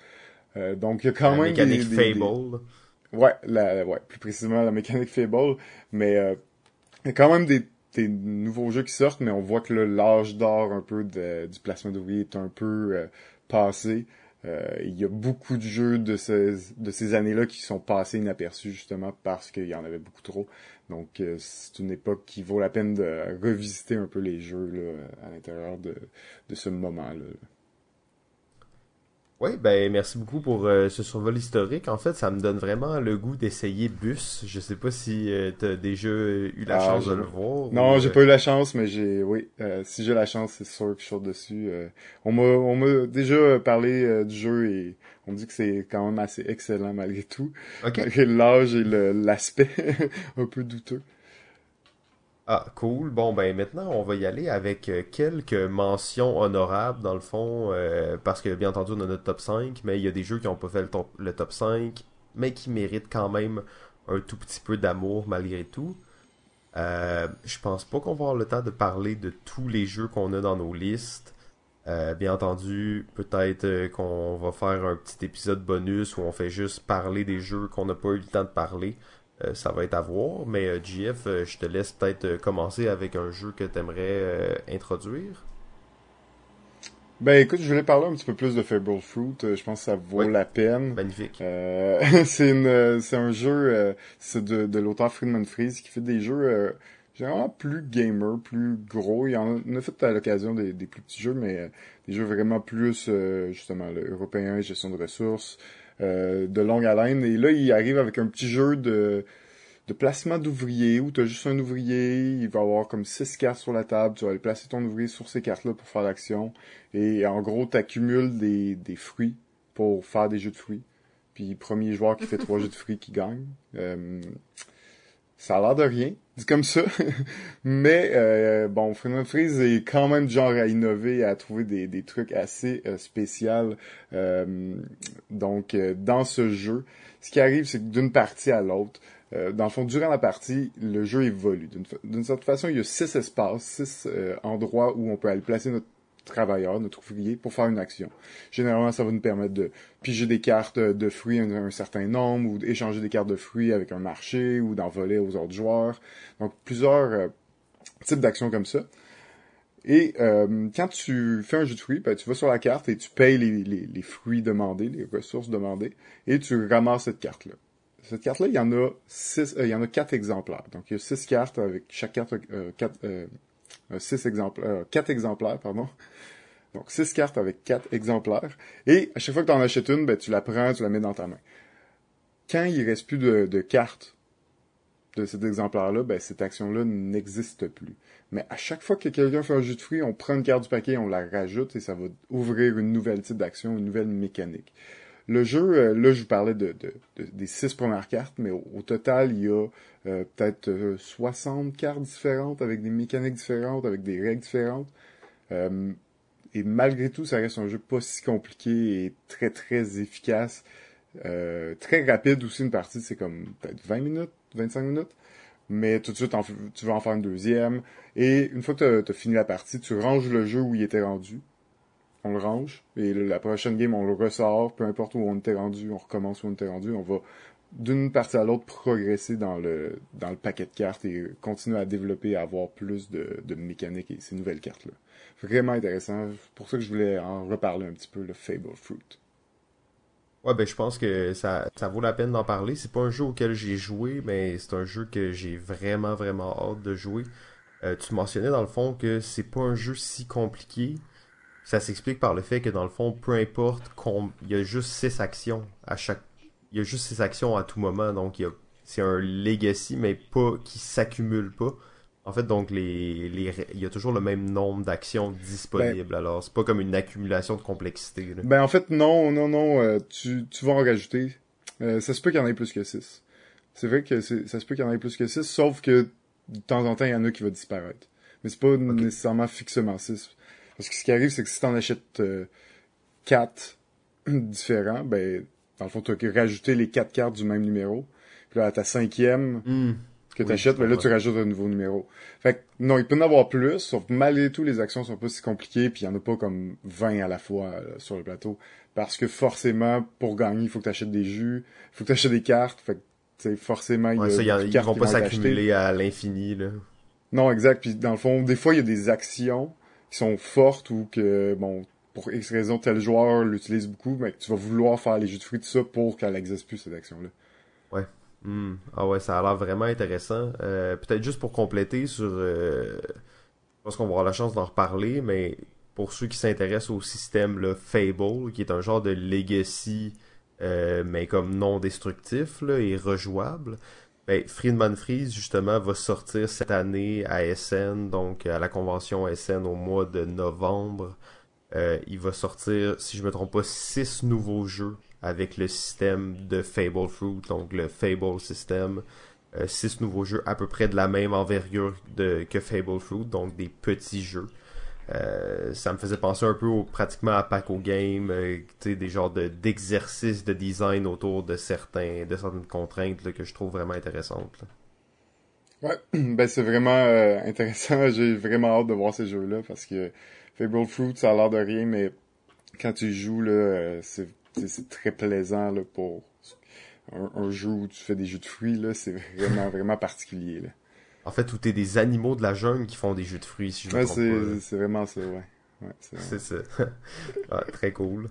Euh, donc il y a quand la même mécanique Fable. Ouais, la, ouais, plus précisément la mécanique Fable, mais euh, il y a quand même des, des nouveaux jeux qui sortent, mais on voit que l'âge d'or un peu du placement d'ouvriers est un peu passé. il y a beaucoup de jeux de ces, de ces années-là qui sont passés inaperçus justement parce qu'il y en avait beaucoup trop. Donc, euh, c'est une époque qui vaut la peine de revisiter un peu les jeux là, à l'intérieur de, de ce moment-là. Oui, ben merci beaucoup pour euh, ce survol historique. En fait, ça me donne vraiment le goût d'essayer Bus. Je sais pas si euh, tu as déjà eu la ah, chance de le voir. Non, j'ai pas eu la chance, mais j'ai oui, si j'ai la chance, c'est sûr que je suis dessus. on m'a on m'a déjà parlé du jeu et on dit que c'est quand même assez excellent malgré tout. Malgré l'âge et l'aspect *laughs* un peu douteux. Ah, cool. Bon, ben maintenant, on va y aller avec euh, quelques mentions honorables, dans le fond, euh, parce que, bien entendu, on a notre top 5, mais il y a des jeux qui n'ont pas fait le top, le top 5, mais qui méritent quand même un tout petit peu d'amour malgré tout. Euh, je pense pas qu'on va avoir le temps de parler de tous les jeux qu'on a dans nos listes. Bien entendu, peut-être qu'on va faire un petit épisode bonus où on fait juste parler des jeux qu'on n'a pas eu le temps de parler. Euh, ça va être à voir, mais JF, je te laisse peut-être commencer avec un jeu que tu aimerais introduire. Ben écoute, je voulais parler un petit peu plus de Fable Fruit. Je pense que ça vaut la peine. Magnifique. *laughs* c'est c'est un jeu, c'est de, de l'auteur Friedman Freeze qui fait des jeux généralement plus gamer, plus gros. Il en a fait à l'occasion des, plus petits jeux, mais euh, des jeux vraiment plus, euh, justement, le européen, gestion de ressources, euh, de longue haleine. Et là, il arrive avec un petit jeu de, de placement d'ouvriers, où tu as juste un ouvrier, il va avoir comme six cartes sur la table, tu vas aller placer ton ouvrier sur ces cartes-là pour faire l'action. Et en gros, tu accumules des, des fruits pour faire des jeux de fruits. Puis premier joueur qui fait trois *laughs* jeux de fruits qui gagne. ça a l'air de rien, dit comme ça. *laughs* Mais euh, bon, Freeman Freeze est quand même genre à innover, à trouver des, des trucs assez euh, spéciaux. Euh, donc, euh, dans ce jeu, ce qui arrive, c'est que d'une partie à l'autre, dans le fond, durant la partie, le jeu évolue. D'une certaine façon, il y a six espaces, six endroits où on peut aller placer notre travailleur, notre ouvrier, pour faire une action. Généralement, ça va nous permettre de piger des cartes de fruits un, un certain nombre, ou d'échanger des cartes de fruits avec un marché, ou d'en voler aux autres joueurs. Donc, plusieurs euh, types d'actions comme ça. Et euh, quand tu fais un jus de fruits, ben, tu vas sur la carte et tu payes les, les, les fruits demandés, les ressources demandées, et tu ramasses cette carte-là. Cette carte-là, il y en a six, euh, il y en a quatre exemplaires. Donc il y a six cartes avec chaque carte euh, quatre, euh, six exemplaires, quatre exemplaires, pardon. *laughs* Donc six cartes avec quatre exemplaires. Et à chaque fois que tu en achètes une, ben, tu la prends, tu la mets dans ta main. Quand il reste plus de, de cartes de cet exemplaire-là, ben, cette action-là n'existe plus. Mais à chaque fois que quelqu'un fait un jus de fruits, on prend une carte du paquet, on la rajoute et ça va ouvrir une nouvelle type d'action, une nouvelle mécanique. Le jeu, euh, là, je vous parlais de, des six premières cartes, mais au, total, il y a euh, peut-être 60 euh, cartes différentes avec des mécaniques différentes, avec des règles différentes. et malgré tout, ça reste un jeu pas si compliqué et très très efficace. très rapide aussi une partie, c'est comme peut-être 20 minutes, 25 minutes mais tout de suite, tu vas en faire une deuxième. Et une fois que tu as, fini la partie, tu ranges le jeu où il était rendu. On le range. Et la prochaine game, on le ressort. Peu importe où on était rendu, on recommence où on était rendu. On va d'une partie à l'autre progresser dans le, dans le paquet de cartes et continuer à développer, à avoir plus de, de mécanique et ces nouvelles cartes-là. Vraiment intéressant. Pour ça que je voulais en reparler un petit peu, le Fable Fruit. Ouais, ben je pense que ça, ça vaut la peine d'en parler. C'est pas un jeu auquel j'ai joué, mais c'est un jeu que j'ai vraiment, vraiment hâte de jouer. Euh, tu mentionnais dans le fond que c'est pas un jeu si compliqué. Ça s'explique par le fait que dans le fond, peu importe, il y a juste six actions à chaque. Il y a juste six actions à tout moment, donc il c'est un legacy, mais pas qui s'accumule pas. En fait, donc, les, les, il y a toujours le même nombre d'actions disponibles. Ben, alors, c'est pas comme une accumulation de complexité. Ben, en fait, non, non, non. Euh, tu, tu vas en rajouter. Euh, ça se peut qu'il y en ait plus que 6. C'est vrai que ça se peut qu'il y en ait plus que 6, sauf que de temps en temps, il y en a qui vont disparaître. Mais c'est pas nécessairement fixement 6. Parce que ce qui arrive, c'est que si tu en achètes 4 euh, *clears throat* différents, ben, dans le fond, tu as rajouter les 4 cartes du même numéro. Puis là, à ta cinquième, hmm que tu achètes, mais là, tu rajoutes un nouveau numéro. Fait que, non, il peut en avoir plus, sauf malgré tout, les actions sont pas si compliquées, puis il y en a pas comme 20 à la fois euh, sur le plateau. Parce que forcément, pour gagner, il faut que tu achètes des jus, il faut que tu achètes des cartes, fait que, forcément, il y a, ils vont pas s'accumuler à l'infini, là. Non, exact. Puis dans le fond, des fois, il y a des actions qui sont fortes ou que, bon, pour X raison, tel joueur l'utilise beaucoup, mais tu vas vouloir faire les jus de fruits de ça pour qu'elle n'existe plus, cette action-là. Ouais. Hmm. Ah ouais, ça a l'air vraiment intéressant. Euh, peut-être juste pour compléter sur... Euh, je pense qu'on va avoir la chance d'en reparler, mais pour ceux qui s'intéressent au système le Fable, qui est un genre de legacy, euh, mais comme non destructif là, et rejouable, ben, Friedman Freeze, justement, va sortir cette année à SN, donc à la convention SN au mois de novembre. il va sortir, si je me trompe pas, six nouveaux jeux avec le système de Fable Fruit, donc le Fable System. Euh, six nouveaux jeux à peu près de la même envergure que Fable Fruit, donc des petits jeux. Euh, ça me faisait penser un peu au, pratiquement à Paco Game, euh, des genres de, d'exercices de design autour de certains de certaines contraintes que je trouve vraiment intéressantes. Ouais, *clears throat* ben c'est vraiment intéressant. *laughs* J'ai vraiment hâte de voir ces jeux-là parce que Fable Fruit, ça a l'air de rien, mais quand tu joues là, c'est c'est très plaisant là, pour un, jeu où tu fais des jeux de fruits. là C'est vraiment, *laughs* vraiment particulier. Là. En fait, où t'es des animaux de la jungle qui font des jeux de fruits, si je me trompe C'est vraiment ça, ouais. ouais c'est ça. *laughs* ah, très cool.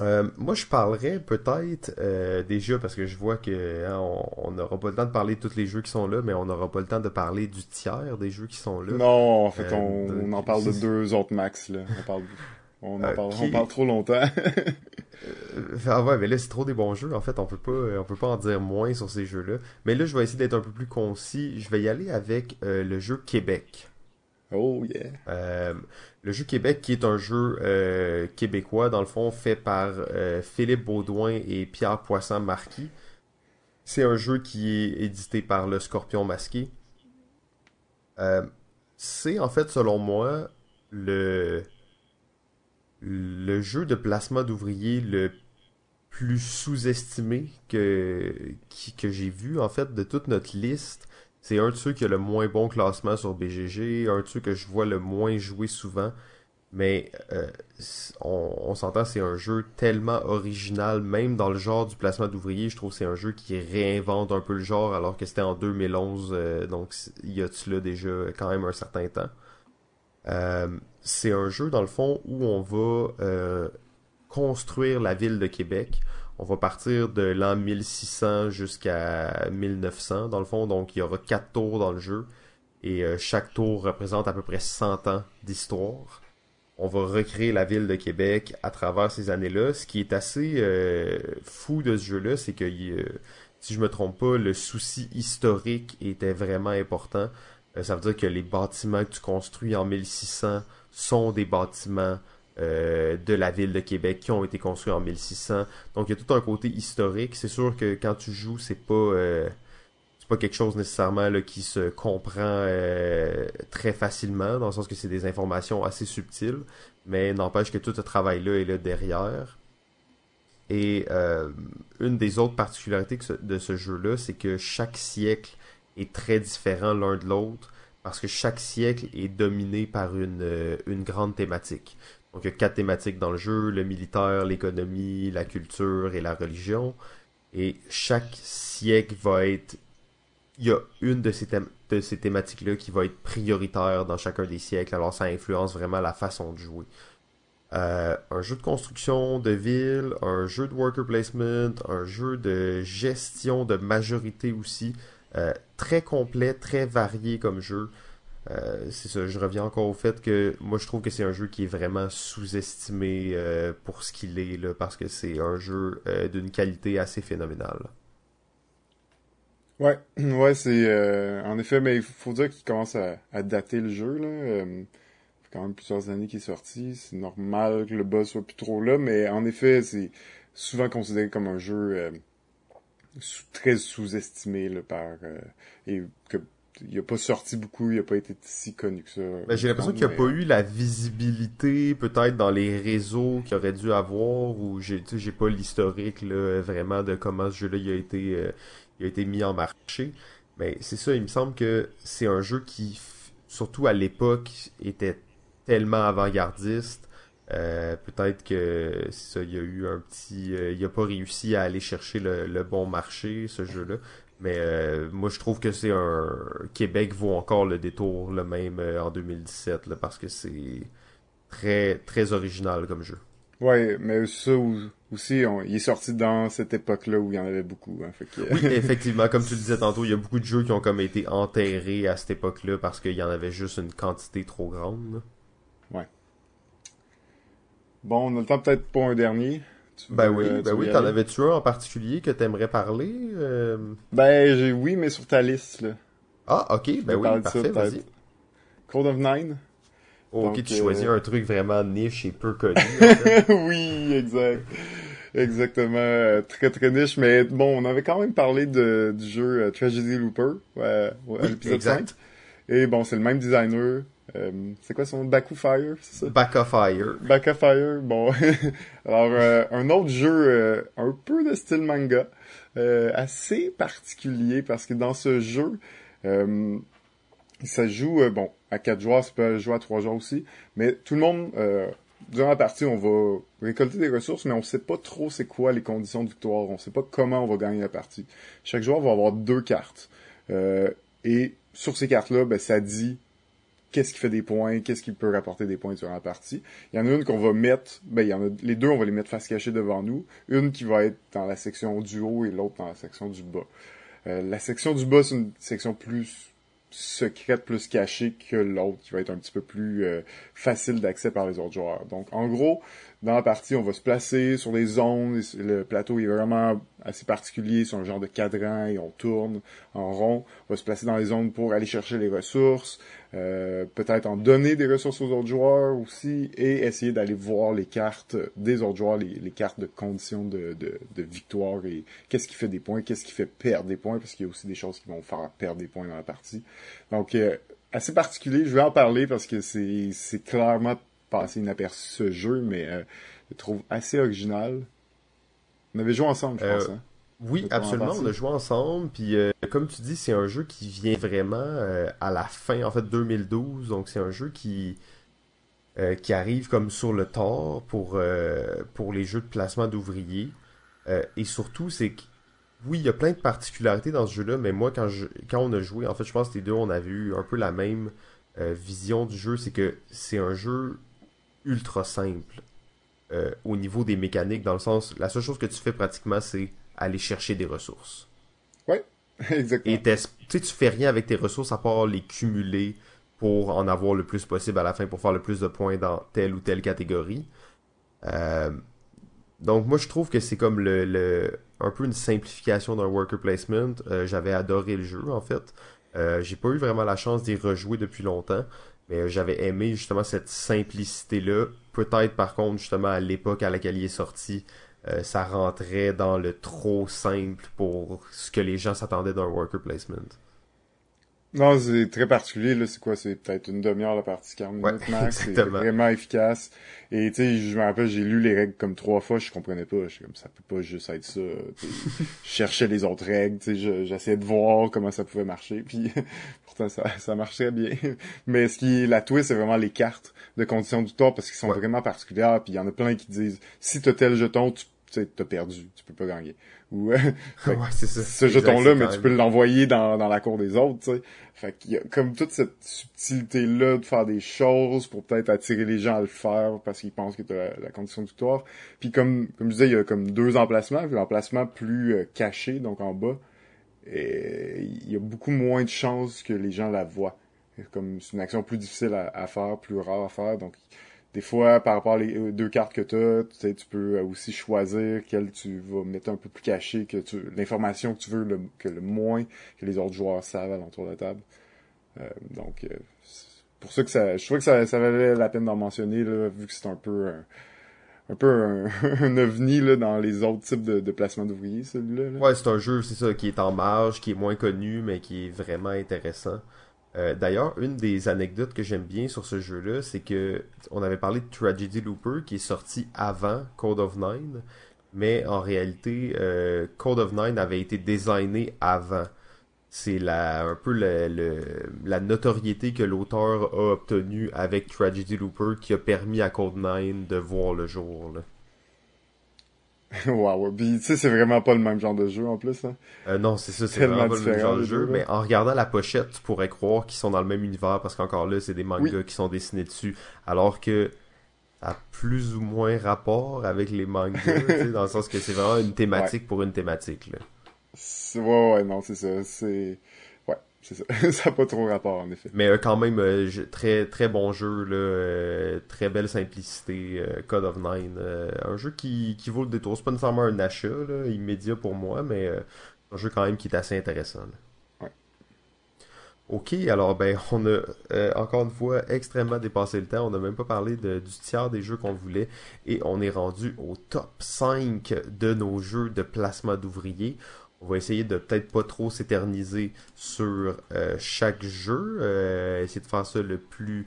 Euh, moi, je parlerais peut-être euh, des jeux parce que je vois que hein, on n'aura pas le temps de parler de tous les jeux qui sont là, mais on n'aura pas le temps de parler du tiers des jeux qui sont là. Non, en fait, euh, on, en parle de deux autres max. Là. On parle on en *laughs* parle, on parle trop longtemps. *laughs* Euh, ah ouais, mais là c'est trop des bons jeux. En fait, on peut pas, euh, on peut pas en dire moins sur ces jeux-là. Mais là, je vais essayer d'être un peu plus concis. Je vais y aller avec euh, le jeu Québec. Oh yeah. le jeu Québec, qui est un jeu québécois, dans le fond, fait par Philippe Baudouin et Pierre Poisson-Marquis. C'est un jeu qui est édité par le Scorpion Masqué. c'est en fait, selon moi, le le jeu de plasma d'ouvriers le plus sous-estimé que, j'ai vu, en fait, de toute notre liste. C'est un de ceux qui a le moins bon classement sur BGG, un de ceux que je vois le moins jouer souvent. Mais euh, on, s'entend, c'est un jeu tellement original, même dans le genre du placement d'ouvriers. Je trouve que c'est un jeu qui réinvente un peu le genre, alors que c'était en 2011, euh, donc il y a-tu là déjà quand même un certain temps. C'est un jeu, dans le fond, où on va construire la ville de Québec. On va partir de l'an 1600 jusqu'à 1900, dans le fond. Donc, il y aura quatre tours dans le jeu. Et chaque tour représente à peu près 100 ans d'histoire on va recréer la ville de Québec à travers ces années-là. Ce qui est assez euh, fou de ce jeu-là, c'est que euh, si je me trompe pas, le souci historique était vraiment important. Euh, ça veut dire que les bâtiments que tu construis en 1600 sont des bâtiments de la ville de Québec qui ont été construits en 1600. Donc il y a tout un côté historique. C'est sûr que quand tu joues, c'est pas c'est pas quelque chose nécessairement là, qui se comprend euh, très facilement, dans le sens que c'est des informations assez subtiles, mais n'empêche que tout ce travail-là est là derrière. Et euh, une des autres particularités de ce jeu-là, c'est que chaque siècle est très différent l'un de l'autre, parce que chaque siècle est dominé par une, euh, une grande thématique. Donc il y a quatre thématiques dans le jeu, le militaire, l'économie, la culture et la religion. Et chaque siècle va être il y a une de ces, de ces thématiques-là qui va être prioritaire dans chacun des siècles, alors ça influence vraiment la façon de jouer. Euh, un jeu de construction de ville, un jeu de worker placement, un jeu de gestion de majorité aussi, très complet, très varié comme jeu. Euh, c'est ça, je reviens encore au fait que moi je trouve que c'est un jeu qui est vraiment sous-estimé pour ce qu'il est, parce que c'est un jeu d'une qualité assez phénoménale. Ouais, *clears throat* ouais, c'est euh, en effet, mais il faut dire qu'il commence à, dater le jeu là. Euh, quand même plusieurs années qu'il est sorti, c'est normal que le buzz soit plus trop là, mais en effet, c'est souvent considéré comme un jeu euh, très sous-estimé par et que il a pas sorti beaucoup, il a pas été si connu que ça. Ben, j'ai l'impression qu'il a pas eu la visibilité peut-être dans les réseaux qu'il aurait dû avoir ou j'ai j'ai pas l'historique là vraiment de comment ce jeu-là il a été il a été mis en marché. Mais c'est ça, il me semble que c'est un jeu qui, surtout à l'époque, était tellement avant-gardiste. Euh, peut-être que ça, il y a eu un petit, euh, il a pas réussi à aller chercher le, bon marché ce jeu-là. Mais euh, moi, je trouve que c'est un Québec vaut encore le détour, le même en 2017, là, parce que c'est très très original comme jeu. Ouais, mais ça aussi, il est sorti dans cette époque-là où il y en avait beaucoup. Hein, oui, *laughs* effectivement, comme tu le disais tantôt, il y a beaucoup de jeux qui ont comme été enterrés à cette époque-là parce qu'il y en avait juste une quantité trop grande. Ouais. Bon, on a le temps peut-être pour un dernier. ben oui, ben oui, t'en avais-tu un en particulier que t'aimerais parler? Euh? Ben j'ai oui, mais sur ta liste là. Ah, ok, ben oui, parfait, vas-y. Code of Nine. ok, tu choisis euh, un truc vraiment niche et peu connu. *laughs* oui, exact. Exactement, euh, très très niche, mais bon, on avait quand même parlé de, du jeu euh, Tragedy Looper à l'épisode 5. Et bon, c'est le même designer. Euh, c'est quoi son nom? Baku Fire, c'est ça? Baka Fire. Baka Fire, bon. *laughs* Alors, un autre jeu un peu de style manga, assez particulier parce que dans ce jeu, ça joue, bon, à quatre joueurs, ça peut jouer à trois joueurs aussi, mais tout le monde durant la partie, on va récolter des ressources, mais on sait pas trop c'est quoi les conditions de victoire. On sait pas comment on va gagner la partie. Chaque joueur va avoir deux cartes. Euh, et sur ces cartes-là, ben, ça dit qu'est-ce qui fait des points, qu'est-ce qui peut rapporter des points durant la partie. Il y en a une qu'on va mettre, ben, il y en a, les deux, on va les mettre face cachée devant nous. Une qui va être dans la section du haut et l'autre dans la section du bas. Euh, la section du bas, c'est une section plus secrète plus cachée que l'autre, qui va être un petit peu plus euh, facile d'accès par les autres joueurs. Donc, en gros, dans la partie, on va se placer sur des zones. Le plateau est vraiment assez particulier. C'est un genre de cadran et on tourne en rond. On va se placer dans les zones pour aller chercher les ressources. Euh, peut-être en donner des ressources aux autres joueurs aussi. Et essayer d'aller voir les cartes des autres joueurs, les, cartes de conditions de, de, victoire et qu'est-ce qui fait des points, qu'est-ce qui fait perdre des points, parce qu'il y a aussi des choses qui vont faire perdre des points dans la partie. Donc, euh, assez particulier. Je vais en parler parce que c'est clairement passer inaperçu ce jeu, mais euh, je le trouve assez original. On avait joué ensemble, je pense. Euh, hein. Oui, absolument, on a joué ensemble. Puis euh, comme tu dis, c'est un jeu qui vient vraiment à la fin, en fait, 2012. Donc c'est un jeu qui qui arrive comme sur le tort pour pour les jeux de placement d'ouvriers. et surtout, c'est que oui, il y a plein de particularités dans ce jeu-là, mais moi, quand, je, quand on a joué, en fait, je pense que les deux, on avait eu un peu la même vision du jeu, c'est que c'est un jeu ultra simple au niveau des mécaniques, dans le sens, la seule chose que tu fais pratiquement, c'est aller chercher des ressources. Ouais, *laughs* exactement. Et tu fais rien avec tes ressources à part les cumuler pour en avoir le plus possible à la fin, pour faire le plus de points dans telle ou telle catégorie. Euh, donc moi je trouve que c'est comme le, un peu une simplification d'un worker placement. Euh, j'avais adoré le jeu en fait. Euh, j'ai pas eu vraiment la chance d'y rejouer depuis longtemps, mais j'avais aimé justement cette simplicité là. Peut-être par contre justement à l'époque à laquelle il est sorti, ça rentrait dans le trop simple pour ce que les gens s'attendaient d'un worker placement. Non, c'est très particulier, là. C'est quoi? C'est peut-être une demi-heure la partie 40 minutes max. C'est vraiment efficace. Et tu sais, je me rappelle, j'ai lu les règles comme trois fois, je comprenais pas. Je comme, ça peut pas juste être ça. *laughs* je cherchais les autres règles, tu sais, j'essayais de voir comment ça pouvait marcher. Puis pourtant, ça, ça marchait bien. *laughs* Mais ce qui est la twist, c'est vraiment les cartes de conditions du tour parce qu'ils sont vraiment particulières. Puis il y en a plein qui disent, si t'as tel jeton, tu t'as perdu, tu peux pas gagner. Ou *laughs* ouais, c'est ça. ce jeton-là, mais tu peux l'envoyer dans, dans la cour des autres. Fait qu'il y a comme toute cette subtilité-là de faire des choses pour peut-être attirer les gens à le faire parce qu'ils pensent que tu la, la condition de victoire. Puis comme, comme je disais, il y a comme deux emplacements. L'emplacement plus euh, caché, donc en bas, il y a beaucoup moins de chances que les gens la voient. Comme c'est une action plus difficile à, faire, plus rare à faire, donc des fois, par rapport aux deux cartes que tu as, tu, sais, tu peux aussi choisir quelle tu vas mettre un peu plus caché, que tu l'information que tu veux le, que le moins que les autres joueurs savent à l'entour de la table. Euh, donc, euh, pour ça que ça, je trouvais que ça, ça valait la peine d'en mentionner, là, vu que c'est un peu un, un peu un, *laughs* ovni dans les autres types de, de placements d'ouvriers, celui-là. Ouais, c'est un jeu, c'est ça, qui est en marge, qui est moins connu, mais qui est vraiment intéressant. Euh, d'ailleurs, une des anecdotes que j'aime bien sur ce jeu-là, c'est que on avait parlé de Tragedy Looper qui est sorti avant Code of Nine, mais en réalité, euh, Code of Nine avait été designé avant. C'est la, un peu la notoriété que l'auteur a obtenue avec Tragedy Looper qui a permis à Code Nine de voir le jour. Là. *laughs* wow, tu sais, c'est vraiment pas le même genre de jeu en plus. Hein. Euh, non, c'est ça, c'est vraiment pas le même genre de jeu. Mais en regardant la pochette, tu pourrais croire qu'ils sont dans le même univers parce qu'encore là, c'est des mangas qui sont dessinés dessus. Alors que a plus ou moins rapport avec les mangas, *laughs* dans le sens que c'est vraiment une thématique pour une thématique. Là. Ouais, ouais, non, c'est ça. C'est c'est ça. *laughs* ça n'a pas trop rapport, en effet. Mais euh, quand même, euh, très très bon jeu, là, euh, très belle simplicité, Code of Nine. un jeu qui, qui vaut le détour. C'est pas nécessairement un achat là, immédiat pour moi, mais un jeu quand même qui est assez intéressant. Ouais. Ok, alors ben on a encore une fois extrêmement dépassé le temps. On n'a même pas parlé de, du tiers des jeux qu'on voulait et on est rendu au top 5 de nos jeux de placement d'ouvriers on va essayer de peut-être pas trop s'éterniser sur euh, chaque jeu, euh, essayer de faire ça le plus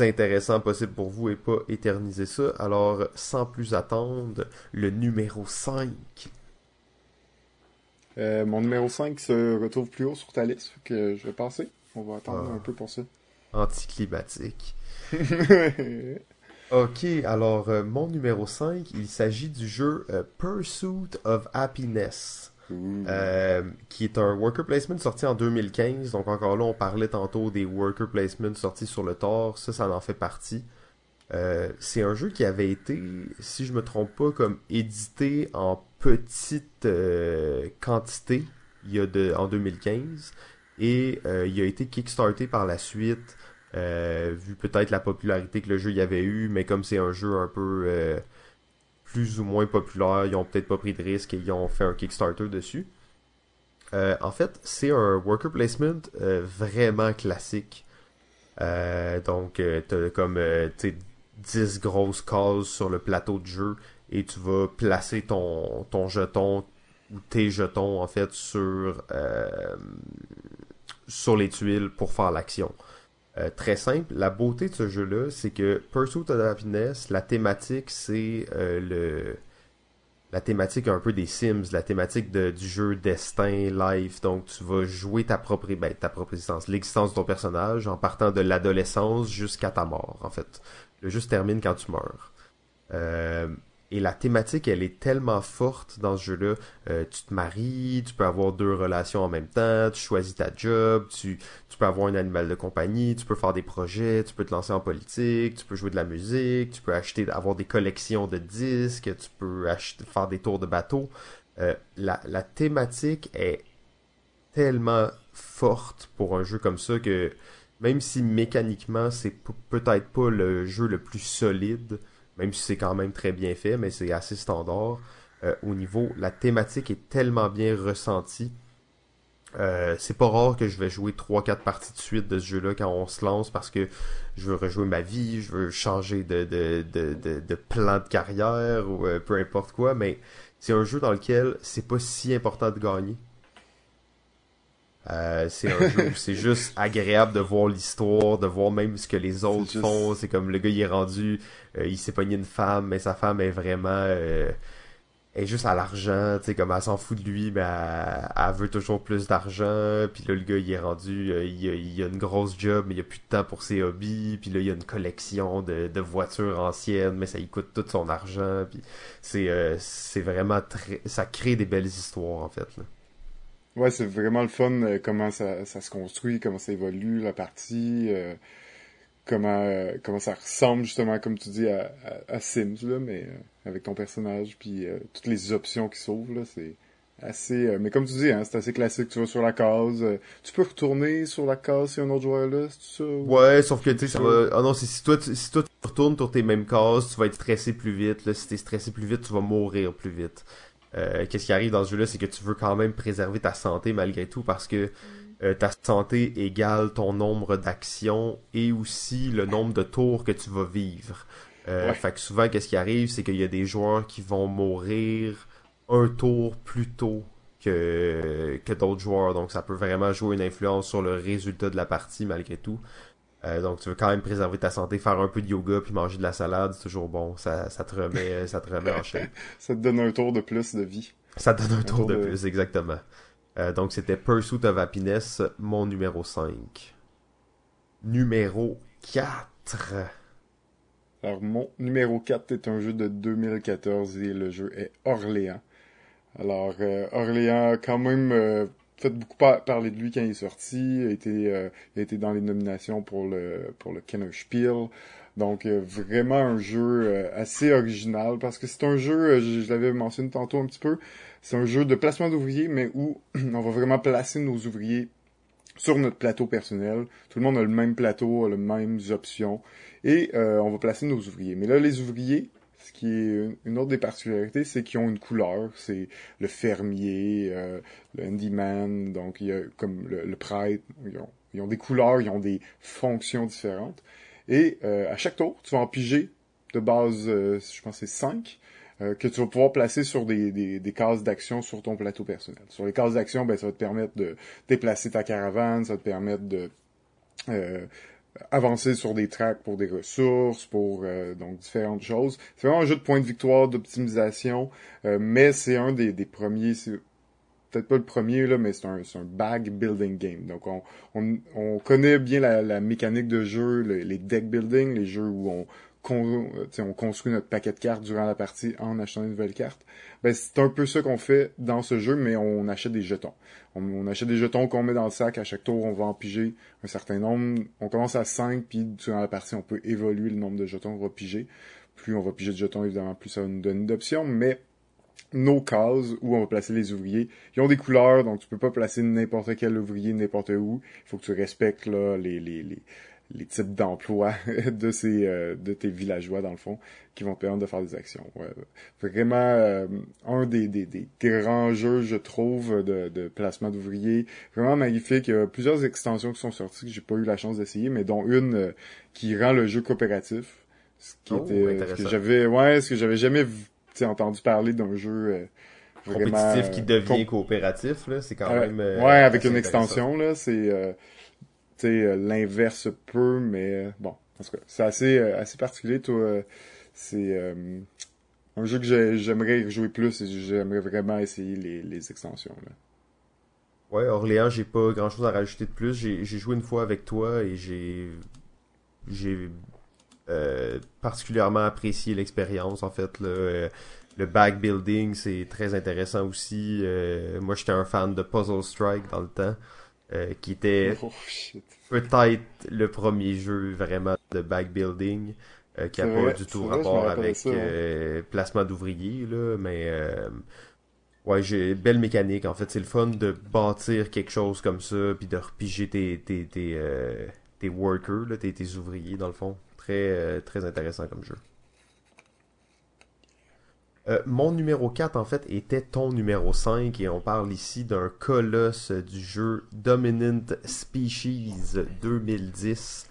intéressant possible pour vous et pas éterniser ça. Alors, sans plus attendre, le numéro 5. Euh, mon numéro 5 se retrouve plus haut sur ta liste, que je vais passer. On va attendre ah. un peu pour ça. Anticlimatique. *laughs* ok, alors mon numéro 5, il s'agit du jeu Pursuit of Happiness. Euh, qui est un worker placement sorti en 2015. Donc encore là, on parlait tantôt des worker placements sortis sur le tort. Ça, ça en fait partie. Euh, c'est un jeu qui avait été, si je me trompe pas, comme édité en petite euh, quantité il y a de, en 2015 et il a été kickstarté par la suite vu peut-être la popularité que le jeu y avait eu mais comme c'est un jeu un peu plus ou moins populaires, ils ont peut-être pas pris de risque et ils ont fait un Kickstarter dessus. Euh, en fait, c'est un worker placement euh, vraiment classique. Euh, donc, t'as comme 10 grosses cases sur le plateau de jeu et tu vas placer ton, ton jeton ou tes jetons en fait sur, sur les tuiles pour faire l'action. Euh, très simple. La beauté de ce jeu-là, c'est que Pursuit of Happiness, la thématique, c'est euh, le la thématique un peu des Sims, la thématique du jeu destin, life. Donc, tu vas jouer ta propre, ben, ta propre existence, l'existence de ton personnage en partant de l'adolescence jusqu'à ta mort, en fait. Le jeu se termine quand tu meurs. Euh, Et la thématique, elle est tellement forte dans ce jeu-là. Euh, tu te maries, tu peux avoir deux relations en même temps, tu choisis ta job, tu, peux avoir un animal de compagnie, tu peux faire des projets, tu peux te lancer en politique, tu peux jouer de la musique, tu peux acheter, avoir des collections de disques, tu peux faire des tours de bateau. Euh, la, la thématique est tellement forte pour un jeu comme ça que même si mécaniquement c'est peut-être pas le jeu le plus solide, même si c'est quand même très bien fait, mais c'est assez standard. Euh, au niveau, la thématique est tellement bien ressentie. Euh, c'est pas rare que je vais jouer 3-4 parties de suite de ce jeu-là quand on se lance parce que je veux rejouer ma vie, je veux changer de, de, de, de, plan de carrière ou euh, peu importe quoi, mais c'est un jeu dans lequel c'est pas si important de gagner. Euh, c'est un jeu où c'est juste agréable de voir l'histoire, de voir même ce que les autres font. C'est comme le gars il est rendu, euh, il s'est pogné une femme, mais sa femme est vraiment euh, est juste à l'argent, tu sais, comme elle s'en fout de lui, mais elle, veut toujours plus d'argent. Puis là le gars il est rendu, il, a, il, a, une grosse job, mais il a plus de temps pour ses hobbies. Puis là il y a une collection de, de voitures anciennes, mais ça lui coûte tout son argent. Puis c'est c'est vraiment très, ça crée des belles histoires en fait. Là. Ouais, c'est vraiment le fun euh, comment ça, ça, se construit, comment ça évolue la partie, euh, comment euh, comment ça ressemble justement comme tu dis à, à, Sims là, mais avec ton personnage puis toutes les options qui s'ouvrent là, c'est assez mais comme tu dis hein, c'est assez classique, tu vas sur la case, tu peux retourner sur la case si un autre joueur là, c'est ça Ouais, sauf que tu sais ça va ah non, si toi tu, si toi tu retournes sur tes mêmes cases, tu vas être stressé plus vite, là, si t'es stressé plus vite, tu vas mourir plus vite. Euh, qu'est-ce qui arrive dans ce jeu-là, c'est que tu veux quand même préserver ta santé malgré tout parce que euh, ta santé égale ton nombre d'actions et aussi le nombre de tours que tu vas vivre. Euh, Fait que souvent, qu'est-ce qui arrive, c'est qu'il y a des joueurs qui vont mourir un tour plus tôt que, que d'autres joueurs. Donc ça peut vraiment jouer une influence sur le résultat de la partie malgré tout. Euh, donc tu veux quand même préserver ta santé, faire un peu de yoga puis manger de la salade, c'est toujours bon. Ça, ça te remet, *laughs* ça te remet en shape. ça te donne un tour de plus de vie. Ça te donne un, tour, de, plus, exactement. Euh, donc c'était Pursuit of Happiness, mon numéro 5. Numéro 4. Alors mon numéro 4 est un jeu de 2014 et le jeu est Orléans. Alors euh, Orléans quand même fait beaucoup parler de lui quand il est sorti. Il a été, euh, il a été dans les nominations pour le pour le Kenner Spiel. Donc euh, vraiment un jeu euh, assez original parce que c'est un jeu, je, je l'avais mentionné tantôt un petit peu, c'est un jeu de placement d'ouvriers mais où *clears throat* on va vraiment placer nos ouvriers sur notre plateau personnel. Tout le monde a le même plateau, a les mêmes options et on va placer nos ouvriers. Mais là les ouvriers ce qui est une autre des particularités, c'est qu'ils ont une couleur. C'est le fermier, euh, le handyman, donc il y a comme le, prêtre. Ils ont, des couleurs, ils ont des fonctions différentes. Et euh, à chaque tour, tu vas en piger de base, euh, je pense c'est 5, que tu vas pouvoir placer sur des, cases d'action sur ton plateau personnel. Sur les cases d'action, ben, ça va te permettre de déplacer ta caravane, ça va te permettre de avancer sur des tracks pour des ressources, pour euh, donc différentes choses. C'est vraiment un jeu de points de victoire, d'optimisation, euh, mais c'est un des, premiers, peut-être pas le premier là, mais c'est un, un bag building game. Donc on, on, on connaît bien la, la, mécanique de jeu, les deck building, les jeux où on euh, on construit notre paquet de cartes durant la partie en achetant une nouvelle carte. Ben, c'est un peu ça qu'on fait dans ce jeu, mais on achète des jetons. On, achète des jetons qu'on met dans le sac. À chaque tour, on va en piger un certain nombre. On commence à 5, puis durant la partie, on peut évoluer le nombre de jetons qu'on va piger. Plus on va piger de jetons, évidemment, plus ça va nous donner d'options, mais nos cases où on va placer les ouvriers. Ils ont des couleurs, donc tu peux pas placer n'importe quel ouvrier n'importe où. Il faut que tu respectes là, les, les, les, les types d'emplois *laughs* de ces euh, de tes villageois dans le fond qui vont te permettre de faire des actions. Vraiment euh, un des, des, des, grands jeux je trouve de, de placement d'ouvriers, vraiment magnifique. Il y a plusieurs extensions qui sont sorties que j'ai pas eu la chance d'essayer, mais dont une euh, qui rend le jeu coopératif. Ce qui oh, était ce que j'avais ouais, ce que j'avais jamais entendu parler d'un jeu compétitif qui devient coopératif là, c'est quand même ouais avec une extension là, c'est euh, l'inverse peut, mais euh, bon, en tout cas, c'est assez, euh, assez particulier. Toi, c'est un jeu que j'aimerais jouer plus et j'aimerais vraiment essayer les, les extensions. Ouais, Orléans, j'ai pas grand chose à rajouter de plus. J'ai joué une fois avec toi et j'ai. J'ai particulièrement apprécié l'expérience en fait. le back building c'est très intéressant aussi. moi j'étais un fan de Puzzle Strike dans le temps. Qui était *laughs* oh, peut-être le premier jeu vraiment de back building. Euh, qui a pas du tout rapport avec euh, placement d'ouvriers, là, mais euh, ouais, j'ai belle mécanique. En fait, c'est le fun de bâtir quelque chose comme ça, puis de repiger tes, tes, tes, tes workers, là, tes, tes, ouvriers, dans le fond. Très, très intéressant comme jeu. Mon numéro 4, en fait, était ton numéro 5, et on parle ici d'un colosse du jeu Dominant Species 2010.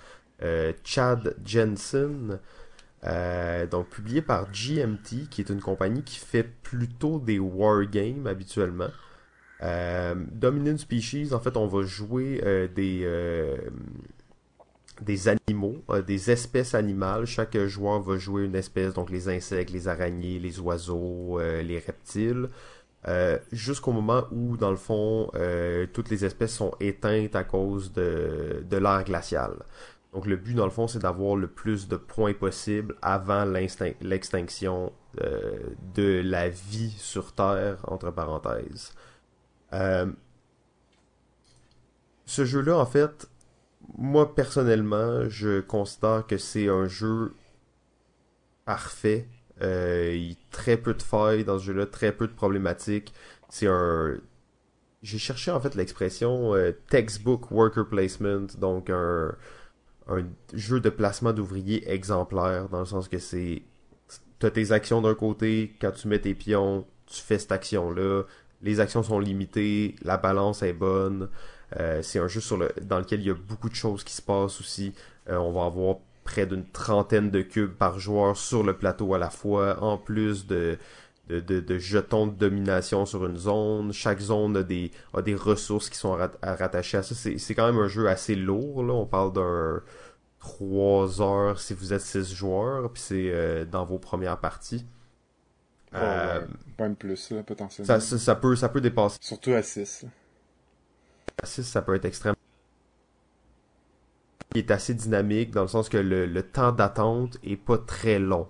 Chad Jensen, euh, donc publié par GMT, qui est une compagnie qui fait plutôt des wargames habituellement. Euh, Dominant Species, en fait, on va jouer euh, des, euh, des animaux, des espèces animales. Chaque joueur va jouer une espèce, donc les insectes, les araignées, les oiseaux, les reptiles. jusqu'au moment où, dans le fond, toutes les espèces sont éteintes à cause de, de l'ère glaciale. Donc le but dans le fond c'est d'avoir le plus de points possible avant l'extinction euh, de la vie sur Terre, entre parenthèses. Euh, ce jeu-là, en fait, moi personnellement, je considère que c'est un jeu parfait. Euh, il y a très peu de failles dans ce jeu-là, très peu de problématiques. C'est un... J'ai cherché en fait l'expression textbook worker placement, donc un un jeu de placement d'ouvriers exemplaire, dans le sens que c'est t'as tes actions d'un côté, quand tu mets tes pions, tu fais cette action-là, les actions sont limitées, la balance est bonne, euh, c'est un jeu sur le, dans lequel il y a beaucoup de choses qui se passent aussi, euh, on va avoir près d'une trentaine de cubes par joueur sur le plateau à la fois, en plus de de, de, jetons de domination sur une zone. Chaque zone a des, a des ressources qui sont rattachées à ça. C'est quand même un jeu assez lourd. Là. On parle d'un 3 heures si vous êtes 6 joueurs, puis c'est euh, dans vos premières parties. même plus, là, potentiellement. Ça, ça, peut, ça peut dépasser. Surtout à 6. 6, ça peut être extrêmement il est assez dynamique dans le sens que le, le temps d'attente est pas très long.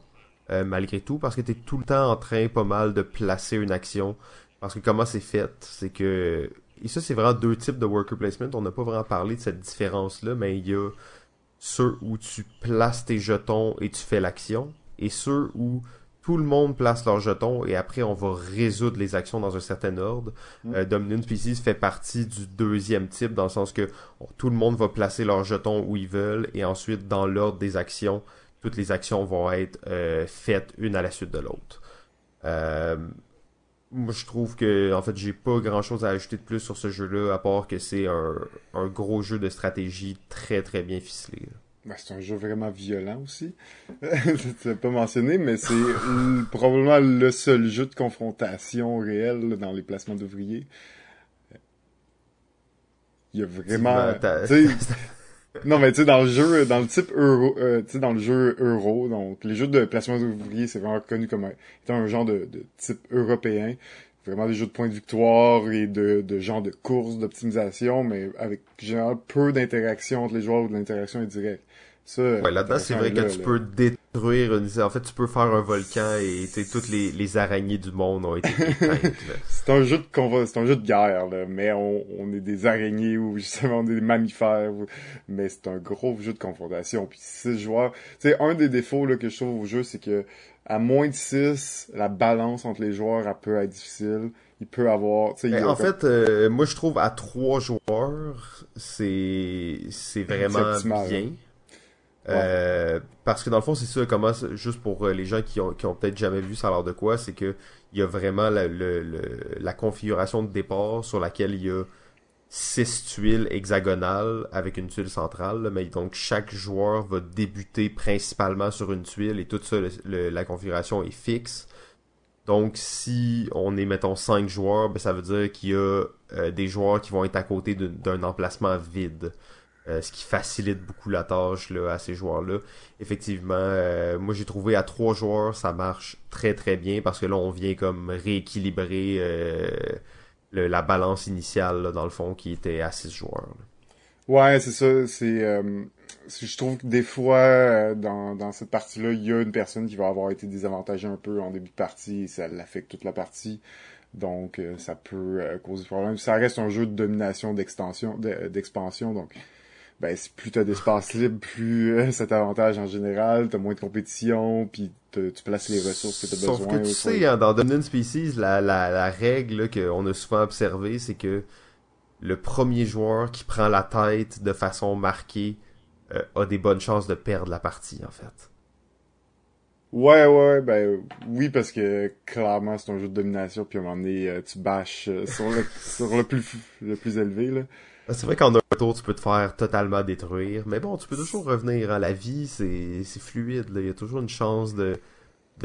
Euh, malgré tout, parce que tu es tout le temps en train pas mal de placer une action. Parce que comment c'est fait, c'est que... Et ça, c'est vraiment deux types de worker placement. On n'a pas vraiment parlé de cette différence-là, mais il y a ceux où tu places tes jetons et tu fais l'action, et ceux où tout le monde place leurs jetons et après on va résoudre les actions dans un certain ordre. Mm. Euh, Dominant Species fait partie du deuxième type dans le sens que tout le monde va placer leurs jetons où ils veulent et ensuite dans l'ordre des actions, toutes les actions vont être euh, faites une à la suite de l'autre. Euh, moi, je trouve que, en fait, j'ai pas grand chose à ajouter de plus sur ce jeu-là, à part que c'est un, gros jeu de stratégie très très bien ficelé. Ben, c'est un jeu vraiment violent aussi. *laughs* tu l'as pas mentionné, mais c'est probablement le seul jeu de confrontation réel dans les placements d'ouvriers. Il y a vraiment. Non, mais tu sais, dans le jeu, dans le type euro, euh, tu sais, dans le jeu euro, donc les jeux de placement d'ouvriers, c'est vraiment reconnu comme étant un genre de, de, type européen. Vraiment des jeux de points de victoire et de, de genre de course, d'optimisation, mais avec généralement peu d'interaction entre les joueurs ou de l'interaction indirecte ouais, là-dedans, c'est vrai que tu peux détruire une... En fait, tu peux faire un volcan et toutes les, les araignées du monde ont été *laughs* c'est un jeu de c'est un jeu de guerre, là, mais on, on est des araignées ou *laughs* justement on est des mammifères, mais c'est un gros jeu de confrontation. Puis six joueurs, sais, un des défauts là, que je trouve au jeu, c'est que à moins de 6, la balance entre les joueurs elle peut être difficile. Il peut avoir. Ben, en fait, euh, moi je trouve à trois joueurs, c'est c'est *laughs* vraiment bien. Euh, parce que dans le fond, c'est ça, comment, juste pour euh, les gens qui ont, qui ont peut-être jamais vu ça alors de quoi, c'est que il y a vraiment la, le, la configuration de départ sur laquelle il y a six tuiles hexagonales avec une tuile centrale, mais donc chaque joueur va débuter principalement sur une tuile et tout ça, la configuration est fixe. Donc si on est mettons cinq joueurs, ben, ça veut dire qu'il y a euh, des joueurs qui vont être à côté d'un emplacement vide. Euh, ce qui facilite beaucoup la tâche là, à ces joueurs-là. Effectivement, euh, moi j'ai trouvé à trois joueurs, ça marche très très bien parce que là on vient comme rééquilibrer euh, la balance initiale dans le fond qui était à six joueurs. Ouais, c'est ça. C'est je trouve que des fois, euh, dans, dans cette partie-là, il y a une personne qui va avoir été désavantagée un peu en début de partie et ça l'affecte toute la partie. Donc, euh, ça peut euh, causer problème. Ça reste un jeu de domination, d'extension, d'expansion. Donc, ben, plus t'as d'espace libre, plus *laughs* cet avantage en général. T'as moins de compétition, puis tu places les ressources que t'as besoin. Sauf que tu sais, hein, dans Dominant Species, la, la, la règle qu'on a souvent observée, c'est que le premier joueur qui prend la tête de façon marquée euh, a des bonnes chances de perdre la partie, en fait. Ouais, ouais, ben oui, parce que clairement, c'est un jeu de domination, puis à un moment donné, euh, tu bâches euh, sur, le, sur le, plus, le plus élevé, là. Ah, c'est vrai qu'en un tour, tu peux te faire totalement détruire, mais bon, tu peux toujours revenir. à. La vie, c'est, fluide. Il y a toujours une chance de,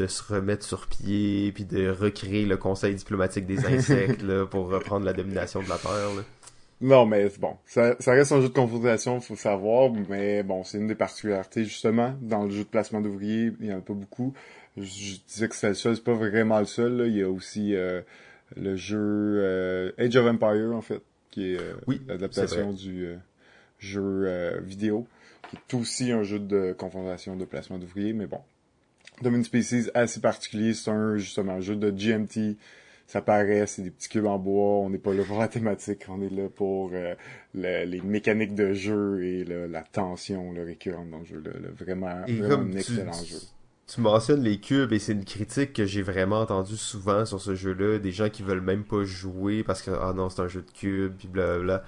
se remettre sur pied, puis de recréer le conseil diplomatique des insectes, pour reprendre la domination de la Terre. Non, mais bon, ça, ça reste un jeu de confrontation, faut savoir, mais bon, c'est une des particularités, justement, dans le jeu de placement d'ouvriers, il y en a pas beaucoup. Je, disais que c'est le seul, c'est pas vraiment le seul, il y a aussi euh, le jeu euh, Age of Empire, en fait, qui est euh, l'adaptation du jeu vidéo, qui est aussi un jeu de confrontation de placement d'ouvriers, mais bon. Domain Species, assez particulier, c'est un, justement, un jeu de GMT, ça paraît, c'est des petits cubes en bois, on n'est pas là pour la thématique, on est là pour euh, les mécaniques de jeu et la tension le récurrente dans le jeu. vraiment, un excellent jeu. Tu mentionnes les cubes et c'est une critique que j'ai vraiment entendue souvent sur ce jeu-là, des gens qui veulent même pas jouer parce que ah non c'est un jeu de cubes puis blablabla.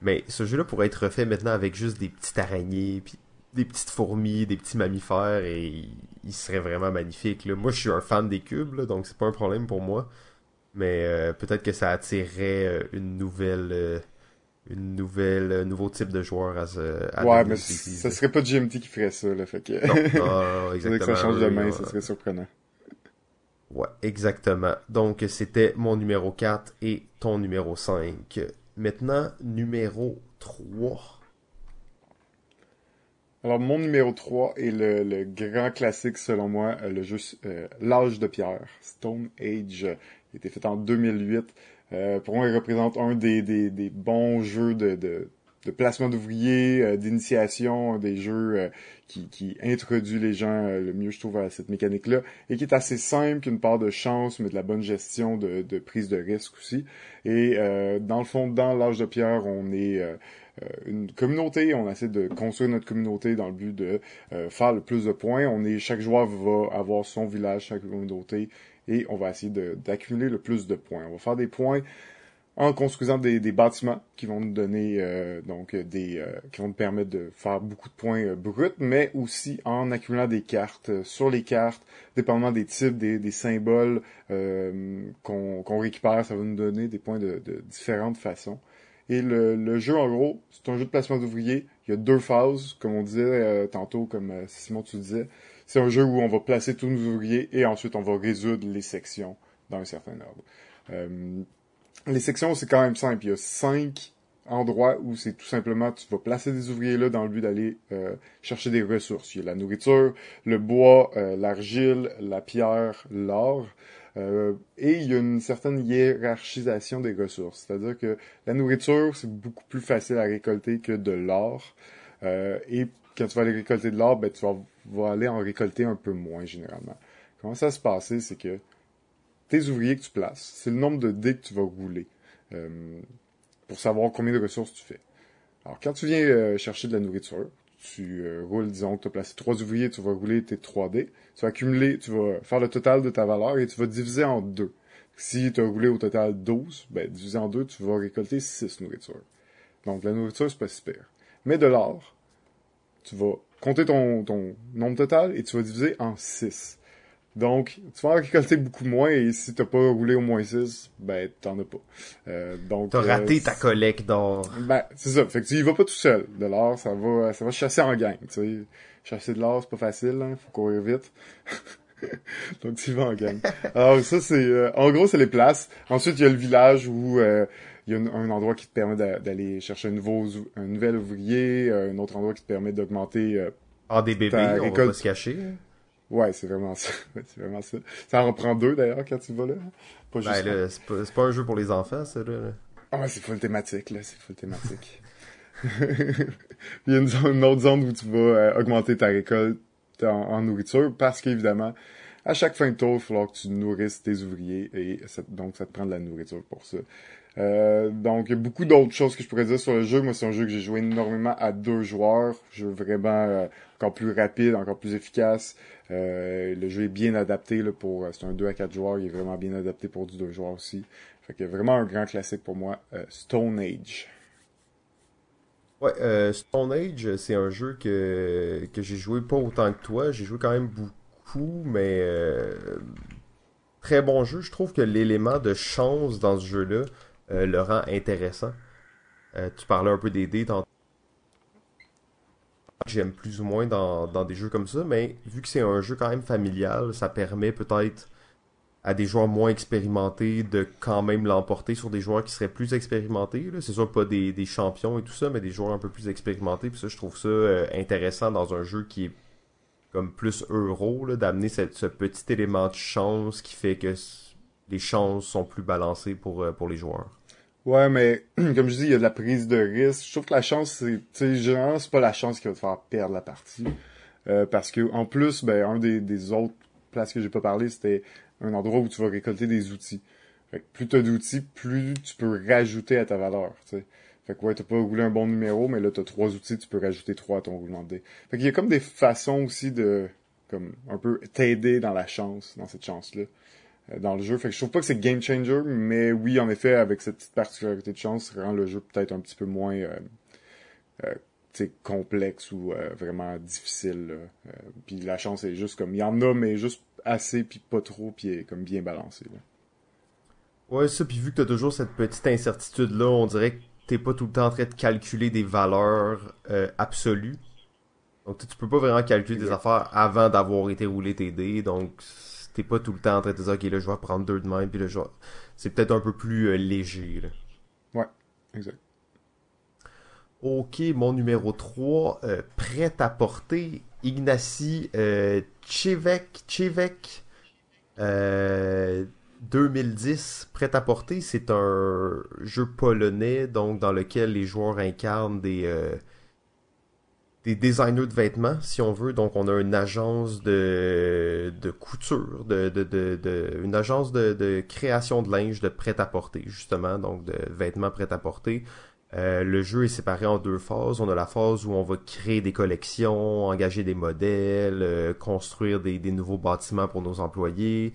Mais ce jeu-là pourrait être refait maintenant avec juste des petites araignées puis des petites fourmis, des petits mammifères et il serait vraiment magnifique. Moi je suis un fan des cubes donc c'est pas un problème pour moi. Mais euh, peut-être que ça attirerait euh, une nouvelle euh, une nouvelle un nouveau type de joueur à, ce, à Ouais, mais ça serait pas GMT qui ferait ça là, fait que non, *laughs* exactement. que ça change de main, ça serait surprenant. Ouais, exactement. Donc c'était mon numéro 4 et ton numéro 5. Maintenant, numéro 3. Alors, mon numéro 3 est le, le grand classique, selon moi, le jeu L'âge de pierre, Stone Age il a été fait en 2008. Euh, pour moi, il représente un des, des, des bons jeux de, de, de placement d'ouvriers, euh, d'initiation, des jeux euh, qui, qui introduit les gens le mieux, je trouve, à cette mécanique-là, et qui est assez simple, qui a une part de chance, mais de la bonne gestion, de, de prise de risque aussi. Et dans le fond, dans l'âge de pierre, on est une communauté, on essaie de construire notre communauté dans le but de faire le plus de points. On est, chaque joueur va avoir son village, chaque communauté, et on va essayer d'accumuler le plus de points. On va faire des points en construisant des, bâtiments qui vont nous donner euh, donc des euh, qui vont nous permettre de faire beaucoup de points euh, bruts, mais aussi en accumulant des cartes sur les cartes, dépendamment des types, des, symboles qu'on récupère, ça va nous donner des points de, différentes façons. Et le, le, jeu, en gros, c'est un jeu de placement d'ouvriers. Il y a deux phases, comme on disait tantôt, comme Simon tu disais. C'est un jeu où on va placer tous nos ouvriers et ensuite on va résoudre les sections dans un certain ordre. Euh, les sections, c'est quand même simple. Il y a cinq endroits où c'est tout simplement, tu vas placer des ouvriers là dans le but d'aller euh, chercher des ressources. Il y a la nourriture, le bois, euh, l'argile, la pierre, l'or. et il y a une certaine hiérarchisation des ressources. C'est-à-dire que la nourriture, c'est beaucoup plus facile à récolter que de l'or. et quand tu vas aller récolter de l'or, ben, tu vas, aller en récolter un peu moins généralement. Comment ça se passer, c'est que tes ouvriers que tu places, c'est le nombre de dés que tu vas rouler euh, pour savoir combien de ressources tu fais. Alors, quand tu viens euh, chercher de la nourriture, tu euh, roules, disons que tu as placé trois ouvriers, tu vas rouler tes 3 dés, tu vas accumuler, tu vas faire le total de ta valeur et tu vas diviser en deux. Si tu as roulé au total 12, ben, divisé en deux, tu vas récolter 6 nourritures. Donc, la nourriture, c'est pas super. Mais de l'or, tu vas compter ton, ton nombre total et tu vas diviser en 6. Donc, tu vas en récolter beaucoup moins et si t'as pas roulé au moins 6, ben t'en as pas. Euh, donc T'as raté euh, ta collecte d'or. Ben, c'est ça. Fait que tu y vas pas tout seul. De l'or, ça va ça va chasser en gang, tu sais. Chasser de l'or, c'est pas facile, hein, faut courir vite. *laughs* donc tu y vas en gang. Alors *laughs* ça, c'est... Euh, en gros, c'est les places. Ensuite, il y a le village où... Il y a un, endroit qui te permet d'aller chercher un, nouveau, un nouvel ouvrier, euh, un autre endroit qui te permet d'augmenter euh, Ah, des bébés, on va pas se cacher. Ouais, c'est vraiment ça. *laughs* c'est vraiment ça. Ça en reprend deux, d'ailleurs, quand tu vas là. Pas ben, là, c'est pas, pas, un jeu pour les enfants, ça, là. Ah ouais, c'est full thématique, là. C'est full thématique. *laughs* il y a une, autre zone où tu vas euh, augmenter ta récolte en, nourriture parce qu'évidemment, à chaque fin de tour, il va falloir que tu nourrisses tes ouvriers et donc ça te prend de la nourriture pour ça. Euh, donc, beaucoup d'autres choses que je pourrais dire sur le jeu. Moi, c'est un jeu que j'ai joué énormément à deux joueurs. Jeu vraiment euh, encore plus rapide, encore plus efficace. Euh, le jeu est bien adapté là, pour... C'est un 2 à 4 joueurs. Il est vraiment bien adapté pour du 2 joueurs aussi. Fait que vraiment un grand classique pour moi. Stone Age. Ouais, Stone Age, c'est un jeu que, que j'ai joué pas autant que toi. J'ai joué quand même beaucoup, mais très bon jeu. Je trouve que l'élément de chance dans ce jeu-là, euh, le rend intéressant. Euh, tu parlais un peu des dés tantôt. J'aime plus ou moins dans, des jeux comme ça, mais vu que c'est un jeu quand même familial, ça permet peut-être à des joueurs moins expérimentés de quand même l'emporter sur des joueurs qui seraient plus expérimentés. C'est sûr pas des, champions et tout ça, mais des joueurs un peu plus expérimentés. Puis ça, je trouve ça euh, intéressant dans un jeu qui est comme plus euro, d'amener ce petit élément de chance qui fait que les chances sont plus balancées pour, euh, pour les joueurs. Ouais, mais *clears throat* comme je dis, il y a de la prise de risque. Je trouve que la chance, c'est, tu sais, généralement, c'est pas la chance qui va te faire perdre la partie. Euh, parce que, en plus, ben, un des, des autres places que j'ai pas parlé, c'était un endroit où tu vas récolter des outils. Fait que plus t'as d'outils, plus tu peux rajouter à ta valeur, tu sais. Fait que ouais, t'as pas roulé un bon numéro, mais là, t'as trois outils, tu peux rajouter trois à ton roulement de dés. Fait qu'il y a comme des façons aussi de, comme, un peu t'aider dans la chance, dans cette chance-là. Euh, dans le jeu. Fait que je trouve pas que c'est game changer, mais oui, en effet, avec cette petite particularité de chance, ça rend le jeu peut-être un petit peu moins euh, euh complexe ou euh, vraiment difficile. puis la chance est juste comme il y en a, mais juste assez, puis pas trop, puis est comme bien balancé. Là. Ouais, ça, puis vu que t'as toujours cette petite incertitude-là, on dirait que t'es pas tout le temps en train de calculer des valeurs absolues. Donc tu peux pas vraiment calculer des affaires avant d'avoir été roulé tes dés, donc t'es pas tout le temps en train de dire, ok, là, je vais prendre deux de même, puis là, je C'est peut-être un peu plus euh, léger, là. Ouais, exact. Ok, mon numéro 3, euh, prêt à porter, Ignacy euh, Chevek, 2010, prêt à porter, c'est un jeu polonais, donc dans lequel les joueurs incarnent des des designers de vêtements, si on veut. Donc, on a une agence de, de couture, de, de, de, une agence de, de création de linge de prêt-à-porter, justement, donc de vêtements prêt-à-porter. Euh, le jeu est séparé en deux phases. On a la phase où on va créer des collections, engager des modèles, euh, construire des, des, nouveaux bâtiments pour nos employés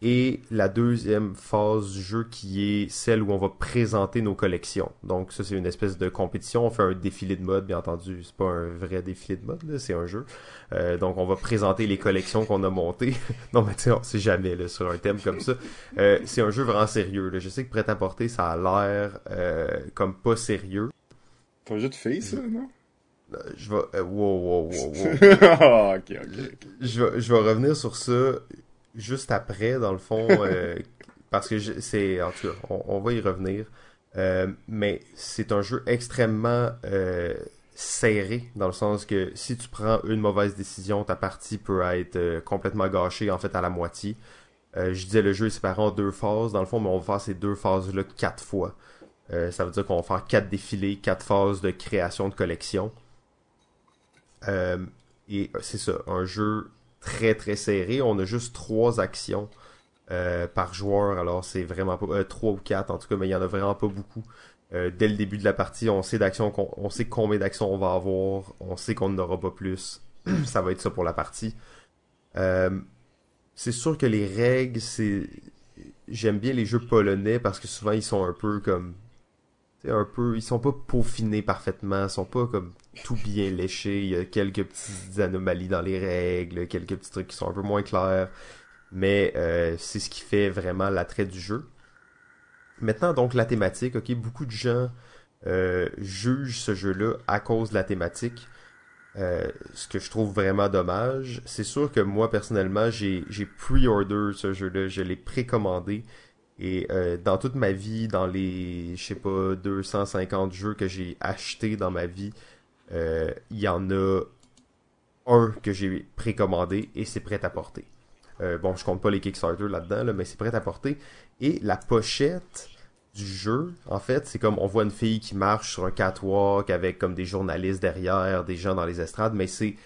et la deuxième phase du jeu qui est celle où on va présenter nos collections. Donc ça c'est une espèce de compétition, on fait un défilé de mode, bien entendu, c'est pas un vrai défilé de mode, c'est un jeu. Euh, donc on va présenter les collections qu'on a montées. *laughs* non mais tu sais, on sait jamais là, sur un thème comme ça. Euh, c'est un jeu vraiment sérieux. Là. Je sais que prêt à porter, ça a l'air euh, comme pas sérieux. C'est un jeu de filles, ça, non? Je vais... wow, wow, wow, wow. *laughs* Ah, ok, ok, ok. Je vais, je vais revenir sur ça juste après, dans le fond, *laughs* euh, parce que c'est, en tout cas, on, va y revenir. Euh, mais c'est un jeu extrêmement euh, serré, dans le sens que si tu prends une mauvaise décision, ta partie peut être complètement gâchée, en fait, à la moitié. je disais, le jeu est séparé en deux phases, dans le fond, mais on va faire ces deux phases-là quatre fois. ça veut dire qu'on va faire quatre défilés, quatre phases de création de collection. et c'est ça, un jeu très très serré. On a juste trois actions euh, par joueur, alors c'est vraiment pas euh, trois ou quatre en tout cas, mais il y en a vraiment pas beaucoup. Euh, dès le début de la partie, on sait d'actions, on sait combien d'actions on va avoir, on sait qu'on n'aura pas plus. *clears throat* ça va être ça pour la partie. c'est sûr que les règles, c'est j'aime bien les jeux polonais parce que souvent ils sont un peu comme un peu ils sont pas peaufinés parfaitement, ils sont pas comme tout bien léché. Il y a quelques petites anomalies dans les règles, quelques petits trucs qui sont un peu moins clairs. Mais euh, c'est ce qui fait vraiment l'attrait du jeu. Maintenant, donc, la thématique. Ok, beaucoup de gens euh, jugent ce jeu-là à cause de la thématique. Euh, ce que je trouve vraiment dommage. C'est sûr que moi, personnellement, j'ai pre-order ce jeu-là. Je l'ai précommandé. Et dans toute ma vie, dans les, je sais pas, 250 jeux que j'ai achetés dans ma vie, il y en a un que j'ai précommandé et c'est prêt à porter. Euh, bon, je compte pas les Kickstarter là-dedans, mais c'est prêt à porter. Et la pochette du jeu, en fait. C'est comme on voit une fille qui marche sur un catwalk avec comme des journalistes derrière, des gens dans les estrades, mais c'est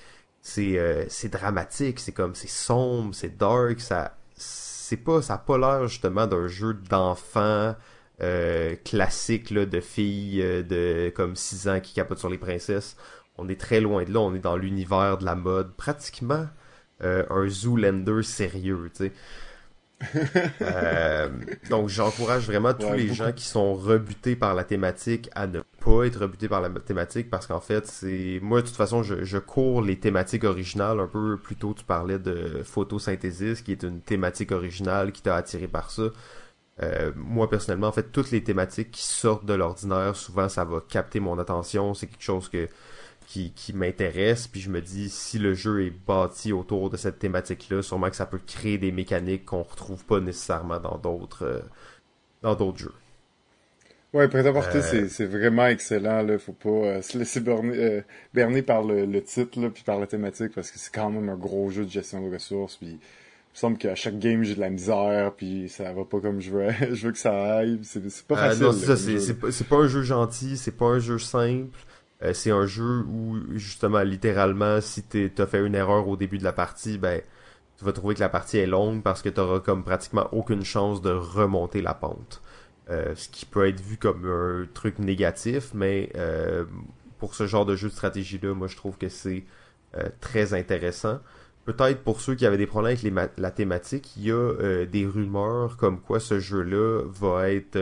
c'est euh, dramatique, c'est comme c'est sombre, c'est dark, ça c'est pas ça a pas l'air justement d'un jeu d'enfant euh, classique là, de filles euh, de comme 6 ans qui capotent sur les princesses. On est très loin de là, on est dans l'univers de la mode, pratiquement un Zoolander sérieux, tu sais. *laughs* Euh, donc j'encourage vraiment tous les gens qui sont rebutés par la thématique à ne pas être rebutés par la thématique parce qu'en fait c'est moi de toute façon je, je, cours les thématiques originales un peu plus tôt tu parlais de photosynthèse qui est une thématique originale qui t'a attiré par ça euh, moi personnellement en fait toutes les thématiques qui sortent de l'ordinaire souvent ça va capter mon attention c'est quelque chose que qui, qui m'intéresse, puis je me dis si le jeu est bâti autour de cette thématique-là, sûrement que ça peut créer des mécaniques qu'on retrouve pas nécessairement dans d'autres euh, dans d'autres jeux. Ouais, prêt à porter, euh, c'est vraiment excellent. Là, faut pas euh, se laisser berner, berner par le, le titre là, puis par la thématique, parce que c'est quand même un gros jeu de gestion de ressources. Puis me semble qu'à chaque game j'ai de la misère, puis ça va pas comme je veux. *laughs* je veux que ça aille. C'est pas facile. non, c'est pas, pas un jeu gentil, c'est pas un jeu simple. Euh, c'est un jeu où, justement, littéralement, si t'as fait une erreur au début de la partie, ben, tu vas trouver que la partie est longue parce que t'auras comme pratiquement aucune chance de remonter la pente. Euh, ce qui peut être vu comme un truc négatif, mais euh, pour ce genre de jeu de stratégie-là, moi je trouve que c'est très intéressant. Peut-être pour ceux qui avaient des problèmes avec la thématique, il y a des rumeurs comme quoi ce jeu-là va être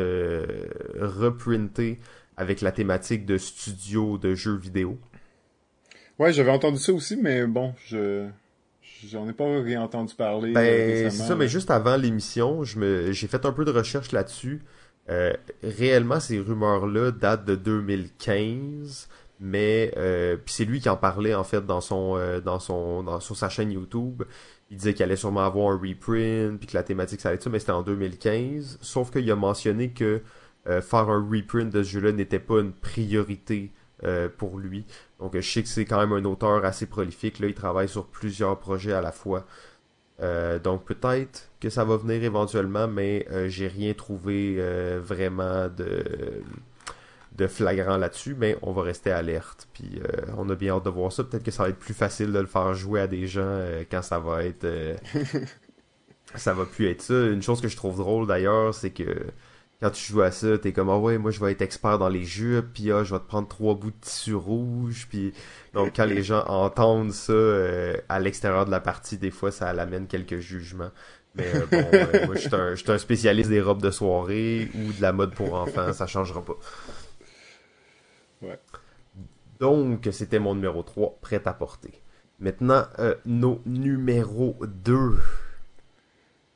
reprinté avec la thématique de studio de jeux vidéo. Ouais, j'avais entendu ça aussi, mais bon, je j'en ai pas réentendu parler. Ben, c'est ça, mais juste avant l'émission, je me j'ai fait un peu de recherche là-dessus. Euh, réellement, ces rumeurs-là datent de 2015, mais euh, c'est lui qui en parlait en fait dans son euh, dans son dans sur sa chaîne YouTube. Il disait qu'il allait sûrement avoir un reprint, puis que la thématique ça allait être ça, mais c'était en 2015. Sauf qu'il a mentionné que euh, faire un reprint de ce jeu-là n'était pas une priorité euh, pour lui. Donc je sais que c'est quand même un auteur assez prolifique. Là, il travaille sur plusieurs projets à la fois. Euh, donc peut-être que ça va venir éventuellement, mais j'ai rien trouvé vraiment de, de flagrant là-dessus, mais on va rester alerte. Puis on a bien hâte de voir ça. Peut-être que ça va être plus facile de le faire jouer à des gens quand ça va être *laughs* ça va plus être ça. Une chose que je trouve drôle d'ailleurs, c'est que quand tu joues à ça, t'es comme ah ouais, moi je vais être expert dans les jeux, puis ah, je vais te prendre trois bouts de tissu rouge, puis donc quand les gens entendent ça euh, à l'extérieur de la partie, des fois ça amène quelques jugements. Mais euh, bon, euh, moi je suis un, un, spécialiste des robes de soirée ou de la mode pour enfants, ça changera pas. Ouais. Donc c'était mon numéro 3, prêt à porter. Maintenant, nos numéros 2.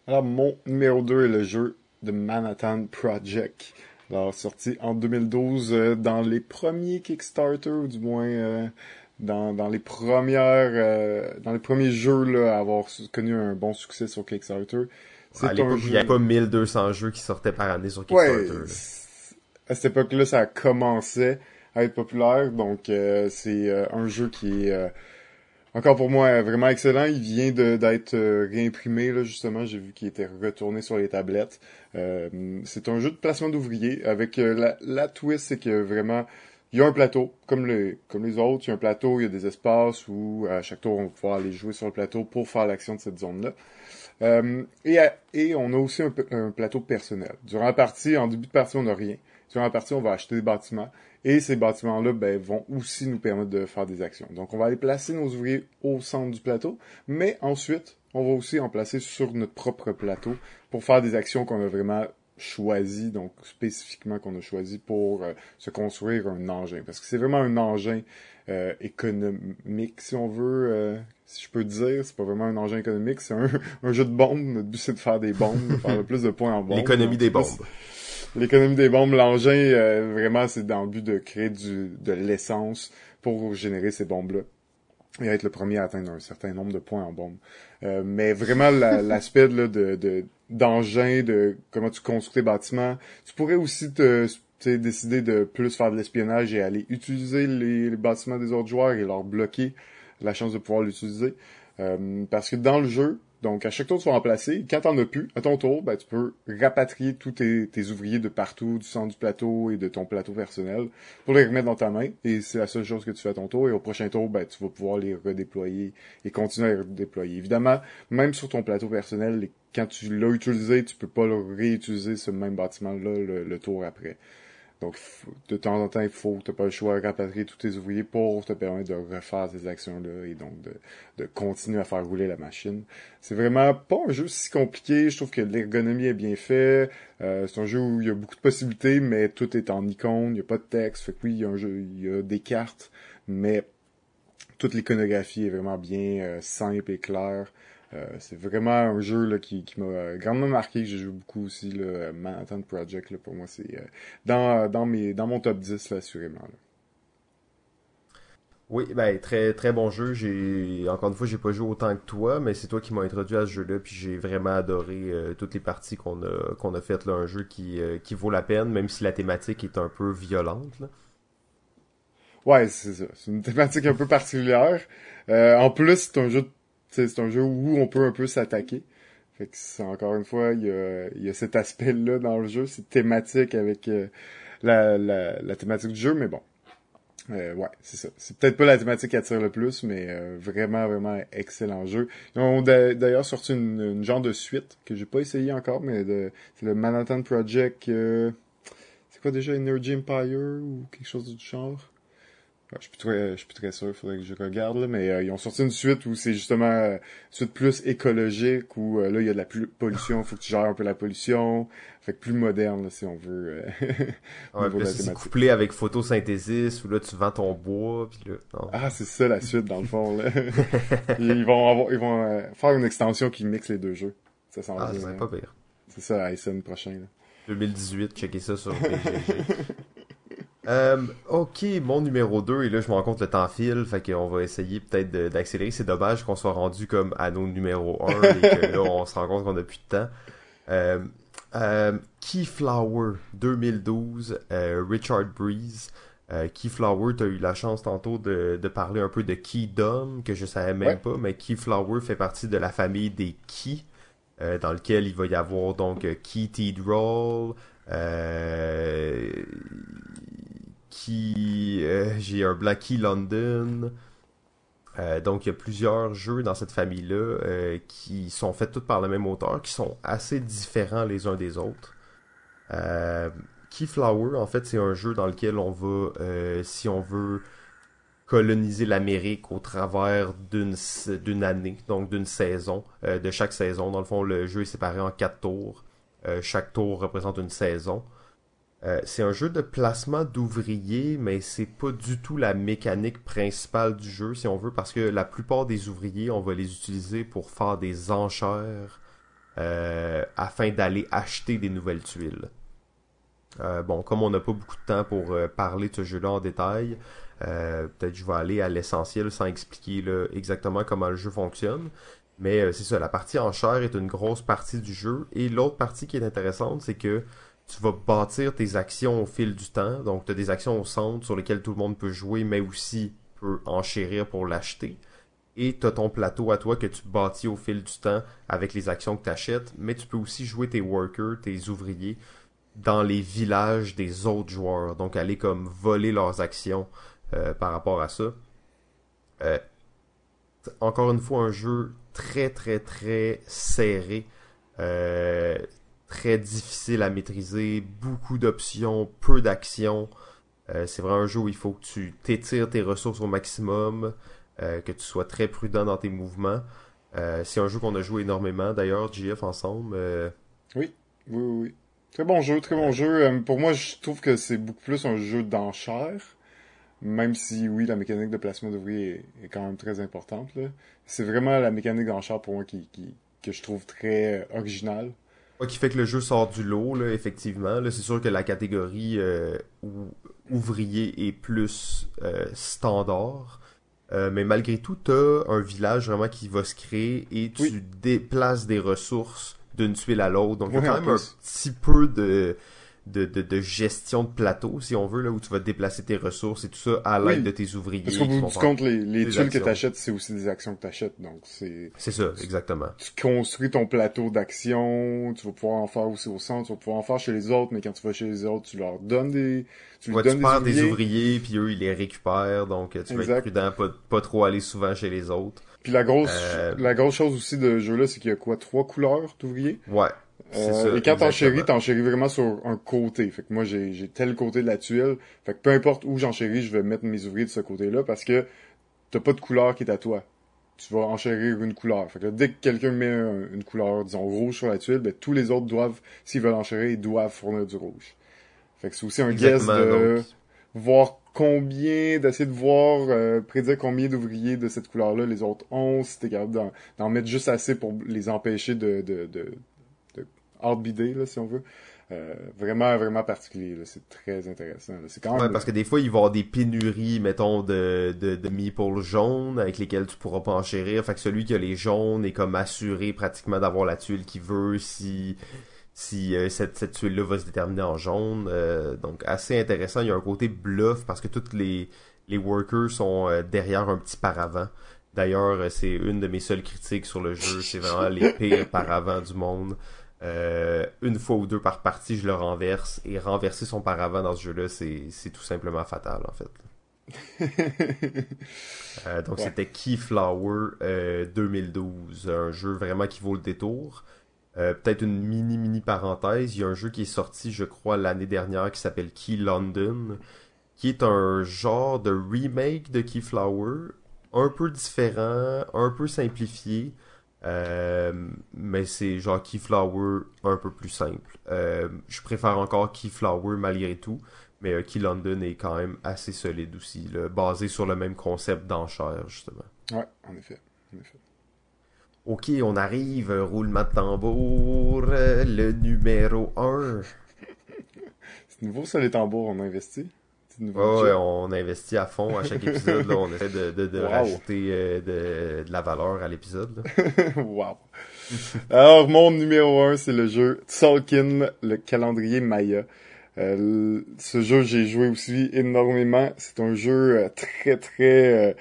Alors mon numéro 2 est le jeu The Manhattan Project. Alors, sorti en 2012 euh, dans les premiers Kickstarter, ou du moins euh, dans, dans les premières euh, dans les premiers jeux là, à avoir connu un bon succès sur Kickstarter. C'est à l'époque, il n'y avait pas 1200 jeux qui sortaient par année sur Kickstarter. Ouais, à cette époque-là, ça commençait à être populaire, donc c'est un jeu qui est encore pour moi vraiment excellent. Il vient d'être réimprimé là justement. J'ai vu qu'il était retourné sur les tablettes. Euh, c'est un jeu de placement d'ouvriers avec euh, la, la twist, c'est que vraiment il y a un plateau, comme les, comme les autres, il y a un plateau, il y a des espaces où à chaque tour on va pouvoir aller jouer sur le plateau pour faire l'action de cette zone-là. Euh, et, et on a aussi un, un, plateau personnel. Durant la partie, en début de partie, on n'a rien. Durant la partie, on va acheter des bâtiments. Et ces bâtiments-là ben, vont aussi nous permettre de faire des actions. Donc on va aller placer nos ouvriers au centre du plateau, mais ensuite, on va aussi en placer sur notre propre plateau pour faire des actions qu'on a vraiment choisies, donc spécifiquement qu'on a choisi pour euh, se construire un engin. Parce que c'est vraiment un engin euh, économique, si on veut, euh, si je peux dire. C'est pas vraiment un engin économique, c'est un, *laughs* un, jeu de bombes. Notre but, c'est de faire des bombes, de faire le plus de points en bombes. L'économie des bombes. L'économie des bombes, l'engin, vraiment, c'est dans le but de créer du, de l'essence pour générer ces bombes-là et être le premier à atteindre un certain nombre de points en bombe. Euh, mais vraiment *laughs* l'aspect de, de d'engin, de comment tu construis tes bâtiments. Tu pourrais aussi te décider de plus faire de l'espionnage et aller utiliser les, bâtiments des autres joueurs et leur bloquer la chance de pouvoir l'utiliser. Euh, parce que dans le jeu, Donc, à chaque tour, tu vas remplacer. Quand t'en as plus, à ton tour, ben, tu peux rapatrier tous tes, ouvriers de partout, du centre du plateau et de ton plateau personnel pour les remettre dans ta main. Et c'est la seule chose que tu fais à ton tour. Et au prochain tour, ben, tu vas pouvoir les redéployer et continuer à les redéployer. Évidemment, même sur ton plateau personnel, quand tu l'as utilisé, tu peux pas le réutiliser ce même bâtiment-là le tour après. Donc, de temps en temps, il faut, t'as pas le choix de rapatrier tous tes ouvriers pour te permettre de refaire ces actions-là et donc de, de continuer à faire rouler la machine. C'est vraiment pas un jeu si compliqué. Je trouve que l'ergonomie est bien faite. Euh, c'est un jeu où il y a beaucoup de possibilités, mais tout est en icône. Il n'y a pas de texte. Fait que oui, il y a un jeu, il y a des cartes, mais toute l'iconographie est vraiment bien euh, simple et claire. Euh, c'est vraiment un jeu là, qui, qui m'a grandement marqué. J'ai joué beaucoup aussi. Là, Manhattan Project, là, pour moi, c'est euh, dans, dans, mes, dans mon top 10, là, assurément. Oui, ben très très bon jeu. J'ai encore une fois, j'ai pas joué autant que toi, mais c'est toi qui m'as introduit à ce jeu-là, puis j'ai vraiment adoré euh, toutes les parties qu'on a qu'on a faites là, un jeu qui qui vaut la peine, même si la thématique est un peu violente. Là. Ouais, c'est ça. C'est une thématique un peu particulière. en plus, c'est un jeu de c'est un jeu où on peut un peu s'attaquer. Fait que encore une fois, il y a, cet aspect-là dans le jeu, c'est thématique avec euh, la, thématique du jeu, mais bon. Euh, ouais, c'est ça. C'est peut-être pas la thématique qui attire le plus, mais euh, vraiment, vraiment excellent jeu. Ils ont d'ailleurs sorti une, une, genre de suite que j'ai pas essayé encore, mais c'est le Manhattan Project. c'est quoi déjà Energy Empire ou quelque chose du genre? Je suis très, je suis plus très sûr, il faudrait que je regarde, là, mais euh, ils ont sorti une suite où c'est justement euh, une suite plus écologique, où euh, là, il y a de la pollution, il faut que tu gères un peu la pollution, fait que plus moderne, si on veut. *laughs* ouais, c'est couplé avec photosynthèse, où là, tu vends ton bois, puis là... Ah, c'est ça la suite, dans le fond, là. *laughs* ils vont avoir, ils vont faire une extension qui mixe les deux jeux. Ça sent Ah, c'est pas pire. C'est ça, SN prochain, là. 2018, checker ça sur. *laughs* Euh, ok, mon numéro 2, et là je me rends compte le temps file, fait qu'on va essayer peut-être d'accélérer. C'est dommage qu'on soit rendu comme à nos numéros 1 et que *laughs* là on se rend compte qu'on a plus de temps. Euh, euh, Keyflower 2012, euh, Richard Breeze. Euh, Keyflower, tu as eu la chance tantôt de, de parler un peu de Keydom, que je savais même pas, mais Keyflower fait partie de la famille des Key, euh, dans lequel il va y avoir donc Key Roll, euh, qui euh, j'ai un Blackie London. Euh, donc il y a plusieurs jeux dans cette famille-là euh, qui sont faits tous par le même auteur, qui sont assez différents les uns des autres. Keyflower, en fait, c'est un jeu dans lequel on va, si on veut, coloniser l'Amérique au travers d'une d'une année, donc d'une saison, de chaque saison. Dans le fond, le jeu est séparé en quatre tours. chaque tour représente une saison. Euh, c'est un jeu de placement d'ouvriers, mais c'est pas du tout la mécanique principale du jeu, si on veut, parce que la plupart des ouvriers, on va les utiliser pour faire des enchères euh, afin d'aller acheter des nouvelles tuiles. Euh, bon, comme on n'a pas beaucoup de temps pour parler de ce jeu-là en détail, peut-être je vais aller à l'essentiel sans expliquer exactement comment le jeu fonctionne. Mais c'est ça, la partie enchère est une grosse partie du jeu. Et l'autre partie qui est intéressante, c'est que tu vas bâtir tes actions au fil du temps. Donc, tu as des actions au centre sur lesquelles tout le monde peut jouer, mais aussi peut enchérir pour l'acheter. Et tu as ton plateau à toi que tu bâtis au fil du temps avec les actions que tu achètes, mais tu peux aussi jouer tes workers, tes ouvriers dans les villages des autres joueurs. Donc, aller comme voler leurs actions euh, par rapport à ça. Euh, encore une fois, un jeu très, très, très serré. Euh, très difficile à maîtriser, beaucoup d'options, peu d'actions. Euh, c'est vraiment un jeu où il faut que tu t'étires tes ressources au maximum, euh, que tu sois très prudent dans tes mouvements. Euh, c'est un jeu qu'on a joué énormément d'ailleurs, JF ensemble. Oui, oui, oui. Très bon jeu, très bon jeu. pour moi, je trouve que c'est beaucoup plus un jeu d'enchères. Même si, oui, la mécanique de placement d'ouvriers est, quand même très importante. C'est vraiment la mécanique d'enchères pour moi qui, qui, que je trouve très originale qui fait que le jeu sort du lot, là, effectivement. Là, c'est sûr que la catégorie euh, ouvrier est plus euh, standard. Euh, mais malgré tout, tu as un village vraiment qui va se créer et tu déplaces des ressources d'une tuile à l'autre. Donc, il y a quand même un petit peu de, de, de, de, gestion de plateau, si on veut, là, où tu vas déplacer tes ressources et tout ça à l'aide de tes ouvriers. Parce qu'au bout du compte, les, les tuiles que t'achètes, c'est aussi des actions que t'achètes, donc c'est... C'est ça, exactement. Tu construis ton plateau d'action, tu vas pouvoir en faire aussi au centre, tu vas pouvoir en faire chez les autres, mais quand tu vas chez les autres, tu leur donnes des... Tu, ouais, donnes tu perds des ouvriers. puis eux, ils les récupèrent, donc tu vas être prudent, pas, pas trop aller souvent chez les autres. Puis la grosse, euh, la grosse chose aussi de jeu-là, c'est qu'il y a quoi, trois couleurs d'ouvriers? Ouais. Euh, et quand t'enchéris, t'enchéris vraiment sur un côté. Fait que moi, j'ai tel côté de la tuile. Fait que peu importe où j'enchéris, je vais mettre mes ouvriers de ce côté-là parce que t'as pas de couleur qui est à toi. Tu vas enchérir une couleur. Fait que dès que quelqu'un met une couleur, disons, rouge sur la tuile, ben, tous les autres doivent, s'ils veulent enchérir, ils doivent fournir du rouge. Fait que c'est aussi un guess de voir combien, d'essayer de voir, euh, prédire combien d'ouvriers de cette couleur-là les autres ont, si t'es capable d'en mettre juste assez pour les empêcher de, de, de, outbider, là, si on veut. Euh, vraiment, vraiment particulier. C'est très intéressant. C'est quand même... parce que des fois, il va y avoir des pénuries, mettons, de, de, de meeple jaune avec lesquels tu pourras pas enchérir. Fait que celui qui a les jaunes est comme assuré pratiquement d'avoir la tuile qu'il veut si si euh, cette, cette tuile-là va se déterminer en jaune. Euh, donc assez intéressant. Il y a un côté bluff parce que toutes les, les workers sont derrière un petit paravent. D'ailleurs, c'est une de mes seules critiques sur le jeu. C'est vraiment les pires paravents du monde. Euh, une fois ou deux par partie, je le renverse. Et renverser son paravent dans ce jeu-là, c'est tout simplement fatal, en fait. *laughs* Euh, donc c'était Keyflower 2012, euh, un jeu vraiment qui vaut le détour. Peut-être une mini mini parenthèse, il y a un jeu qui est sorti, je crois, l'année dernière qui s'appelle Key London, qui est un genre de remake de Keyflower, un peu différent, un peu simplifié, euh, mais c'est genre Keyflower un peu plus simple. Euh, je préfère encore Keyflower malgré tout, mais euh, Key London est quand même assez solide aussi, basé sur le même concept d'enchère, justement. Ouais, en effet. En effet. Ok, on arrive, roulement de tambour, le numéro 1. *laughs* c'est nouveau ça les tambours, on a investi? Ouais, on investit à fond à chaque *laughs* épisode. Là, on essaie de, de, de rajouter euh, de, de, la valeur à l'épisode. *laughs* wow. Alors, mon numéro un, c'est le jeu Tolkien, le calendrier Maya. Euh, ce jeu, j'ai joué aussi énormément. C'est un jeu euh, très, très,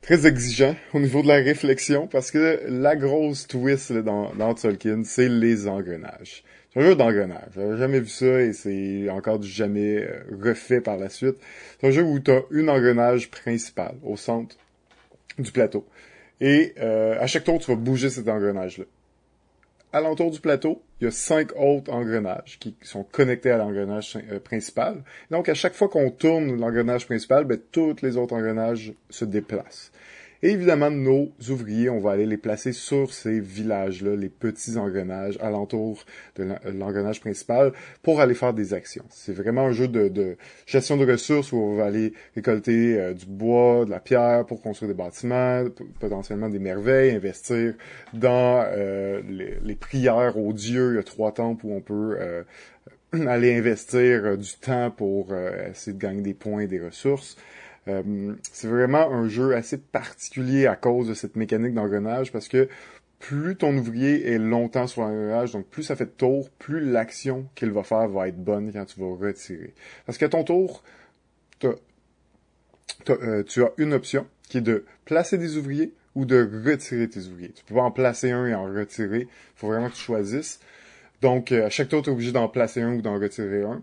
très exigeant au niveau de la réflexion parce que la grosse twist dans, dans Tolkien, c'est les engrenages. Un jeu d'engrenage. J'avais jamais vu ça et c'est encore du jamais euh, refait par la suite. C'est un jeu où tu as une engrenage principale au centre du plateau. Et euh, à chaque tour, tu vas bouger cet engrenage-là. À l'entour du plateau, il y a cinq autres engrenages qui sont connectés à l'engrenage euh, principal. Donc, à chaque fois qu'on tourne l'engrenage principal, ben, tous les autres engrenages se déplacent. Et évidemment, nos ouvriers, on va aller les placer sur ces villages-là, les petits engrenages alentour de l'engrenage principal pour aller faire des actions. C'est vraiment un jeu de, gestion de ressources où on va aller récolter euh, du bois, de la pierre pour construire des bâtiments, potentiellement des merveilles, investir dans euh, les, prières aux dieux. Il y a trois temples où on peut euh, *clears throat* aller investir du temps pour essayer de gagner des points, des ressources. Euh, c'est vraiment un jeu assez particulier à cause de cette mécanique d'engrenage parce que plus ton ouvrier est longtemps sur l'engrenage, donc plus ça fait de tours, plus l'action qu'il va faire va être bonne quand tu vas retirer. Parce qu'à ton tour, euh, tu as une option qui est de placer des ouvriers ou de retirer tes ouvriers. Tu peux en placer un et en retirer. Il faut vraiment que tu choisisses. Donc, euh, à chaque tour, tu es obligé d'en placer un ou d'en retirer un.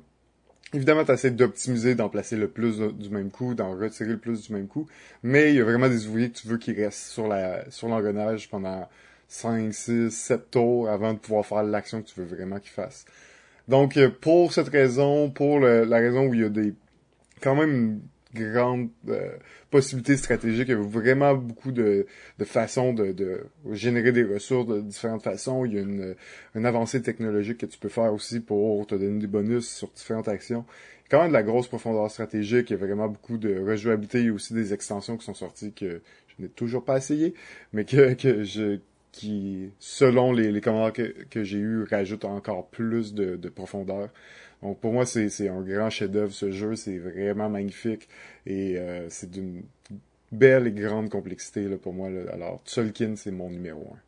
Évidemment, tu essaies d'optimiser, d'en placer le plus du même coup, d'en retirer le plus du même coup, mais il y a vraiment des ouvriers que tu veux qui restent sur la sur l'engrenage pendant 5, 6, 7 tours avant de pouvoir faire l'action que tu veux vraiment qu'ils fassent. Donc, euh, pour cette raison, pour la raison où il y a des quand même grande euh, possibilité stratégique. Il y a vraiment beaucoup de, de façons de, de, générer des ressources de différentes façons. Il y a une, une avancée technologique que tu peux faire aussi pour te donner des bonus sur différentes actions. Il y a quand même de la grosse profondeur stratégique. Il y a vraiment beaucoup de rejouabilité. Il y a aussi des extensions qui sont sorties que je n'ai toujours pas essayé, mais que, que je qui, selon les, les commentaires que, que j'ai eus, rajoutent encore plus de, de profondeur. Donc pour moi, c'est un grand chef-d'œuvre ce jeu, c'est vraiment magnifique et euh, c'est d'une belle et grande complexité là, pour moi. Alors, Tolkien, c'est mon numéro un.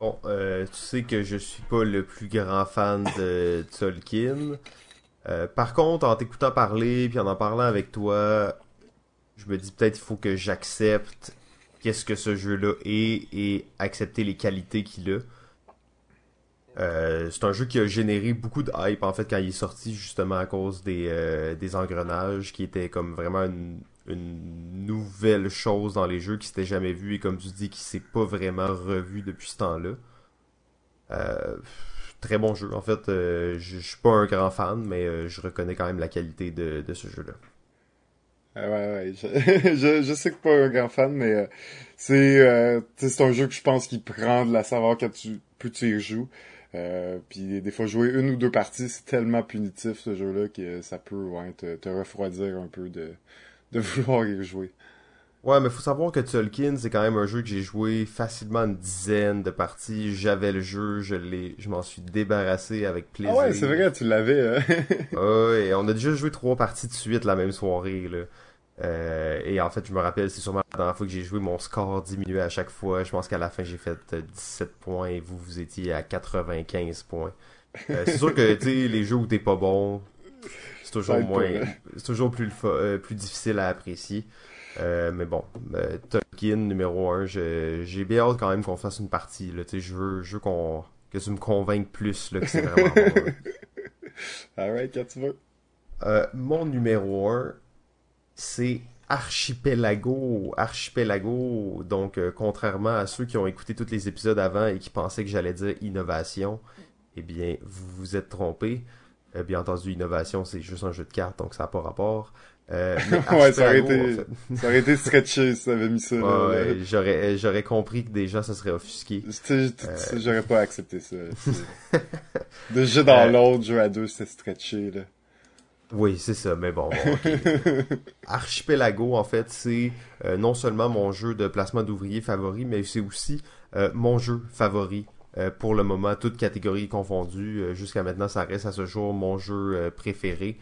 Bon, euh, tu sais que je suis pas le plus grand fan de Tolkien. Euh, par contre, en t'écoutant parler, puis en en parlant avec toi, je me dis peut-être il faut que j'accepte qu'est-ce que ce jeu-là est et accepter les qualités qu'il a. Euh, c'est un jeu qui a généré beaucoup de hype en fait quand il est sorti justement à cause des, euh, des engrenages qui étaient comme vraiment une, une nouvelle chose dans les jeux qui s'était jamais vu et comme tu dis qui s'est pas vraiment revu depuis ce temps-là. Euh, très bon jeu en fait. Euh, je je suis pas un grand fan mais je reconnais quand même la qualité de, de ce jeu-là. Ah ouais, ouais, je, *laughs* je, je sais que pas un grand fan, mais c'est c'est un jeu que je pense qui prend de la saveur quand tu plus tu y joues. Euh, puis des fois jouer une ou deux parties, c'est tellement punitif ce jeu-là que ça peut ouais, te, te refroidir un peu de, de *laughs* vouloir y jouer. Ouais, mais faut savoir que Tolkien, c'est quand même un jeu que j'ai joué facilement une dizaine de parties. J'avais le jeu, je l'ai, je m'en suis débarrassé avec Ah plaisir. ouais, c'est vrai, tu l'avais. euh. *laughs* Ouais, on a déjà joué trois parties de suite la même soirée, là. Euh, et en fait, je me rappelle, c'est sûrement la dernière fois que j'ai joué, mon score diminuait à chaque fois. Je pense qu'à la fin, j'ai fait euh, 17 points et vous, vous étiez à 95 points. Euh, c'est sûr que, tu sais, les jeux où t'es pas bon, c'est toujours moins, hein. c'est toujours plus, euh, difficile à apprécier. Euh, mais bon, euh, Tolkien numéro 1, j'ai bien hâte quand même qu'on fasse une partie, là. Je veux, je veux qu'on, que tu me convainques plus, là, que c'est vraiment *laughs* bon. Alright, quand tu veux. Euh, mon numéro 1, c'est Archipelago. Archipelago, donc euh, contrairement à ceux qui ont écouté tous les épisodes avant et qui pensaient que j'allais dire innovation, eh bien, vous vous êtes trompé. Euh, bien entendu, innovation, c'est juste un jeu de cartes, donc ça n'a pas rapport. Euh, *laughs* mais Ouais, ça aurait été- en fait, *laughs* Ça aurait été stretché si t'avais mis ça. là. ouais, ouais, j'aurais, j'aurais compris que déjà ça serait offusqué. Euh. J'aurais pas accepté ça. jeu *laughs* dans Euh. l'autre, jeu à deux, c'était stretché, là. Oui, c'est ça, mais bon. *laughs* Archipelago, en fait, c'est euh, non seulement mon jeu de placement d'ouvriers favori, mais c'est aussi euh, mon jeu favori euh, pour le moment, toutes catégories confondues. Jusqu'à maintenant, ça reste à ce jour mon jeu préféré.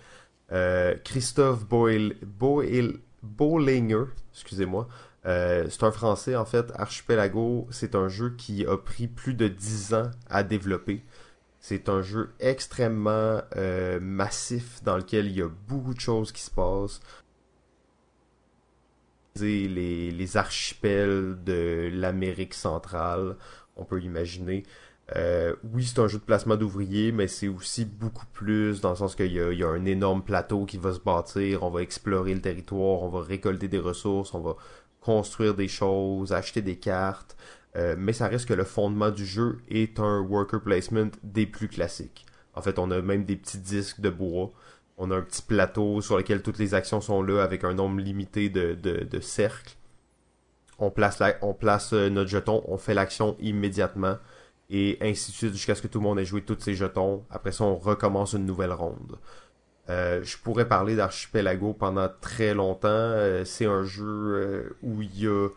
Christophe Boil, Boil, Bollinger, excusez-moi, c'est un français en fait. Archipelago, c'est un jeu qui a pris plus de 10 ans à développer. C'est un jeu extrêmement euh, massif dans lequel il y a beaucoup de choses qui se passent. Les, les archipels de l'Amérique centrale, on peut imaginer. Euh, oui, c'est un jeu de placement d'ouvriers, mais c'est aussi beaucoup plus dans le sens qu'il y y a un énorme plateau qui va se bâtir, on va explorer le territoire, on va récolter des ressources, on va construire des choses, acheter des cartes. Euh, mais ça reste que le fondement du jeu est un worker placement des plus classiques. En fait, on a même des petits disques de bois. On a un petit plateau sur lequel toutes les actions sont là avec un nombre limité de, de, cercles. On place, la, on place euh, notre jeton, on fait l'action immédiatement et ainsi de suite jusqu'à ce que tout le monde ait joué tous ses jetons. Après ça, on recommence une nouvelle ronde. Euh, je pourrais parler d'Archipelago pendant très longtemps. C'est un jeu où il y a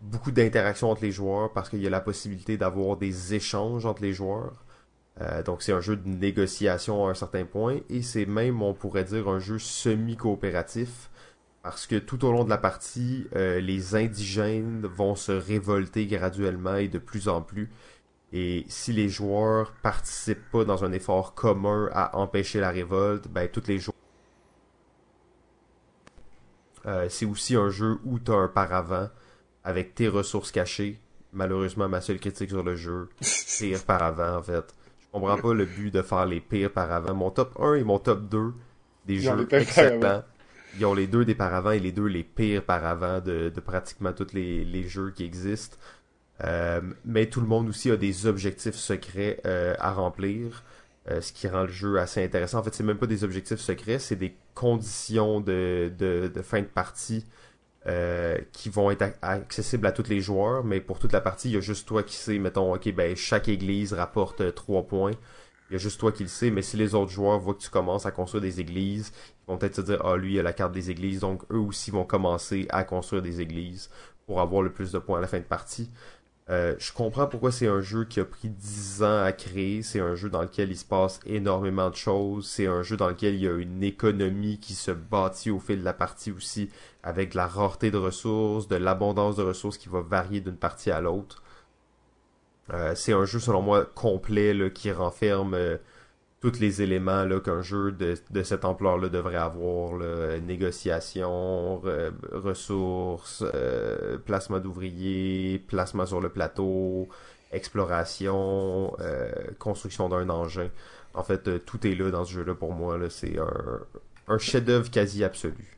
beaucoup d'interactions entre les joueurs parce qu'il y a la possibilité d'avoir des échanges entre les joueurs. Euh, donc c'est un jeu de négociation à un certain point et c'est même, on pourrait dire, un jeu semi-coopératif parce que tout au long de la partie, euh, les indigènes vont se révolter graduellement et de plus en plus. Et si les joueurs participent pas dans un effort commun à empêcher la révolte, ben tous les joueurs euh, c'est aussi un jeu où tu as un paravent avec tes ressources cachées. Malheureusement, ma seule critique sur le jeu, pire paravent en fait. Je comprends pas le but de faire les pires paravents. Mon top 1 et mon top 2 des Ils jeux excellents. Ils ont les deux des paravents et les deux les pires paravents de, de pratiquement tous les, les jeux qui existent. Euh, mais tout le monde aussi a des objectifs secrets euh, à remplir, euh, ce qui rend le jeu assez intéressant. En fait, c'est même pas des objectifs secrets, c'est des conditions de, de, de fin de partie euh, qui vont être accessibles à tous les joueurs, mais pour toute la partie, il y a juste toi qui sais, mettons, ok, ben chaque église rapporte euh, 3 points. Il y a juste toi qui le sais, mais si les autres joueurs voient que tu commences à construire des églises, ils vont peut-être se dire, ah, lui, il a la carte des églises, donc eux aussi vont commencer à construire des églises pour avoir le plus de points à la fin de partie. Euh, je comprends pourquoi c'est un jeu qui a pris 10 ans à créer. C'est un jeu dans lequel il se passe énormément de choses. C'est un jeu dans lequel il y a une économie qui se bâtit au fil de la partie aussi, avec de la rareté de ressources, de l'abondance de ressources qui va varier d'une partie à l'autre. Euh, c'est un jeu selon moi complet là, qui renferme euh, tous les éléments là, qu'un jeu de, de cette ampleur-là devrait avoir. Là. Négociation, re- ressources, euh, placement d'ouvriers, placement sur le plateau, exploration, euh, construction d'un engin. En fait, euh, tout est là dans ce jeu-là pour moi. Là. C'est un, un chef-d'œuvre quasi absolu.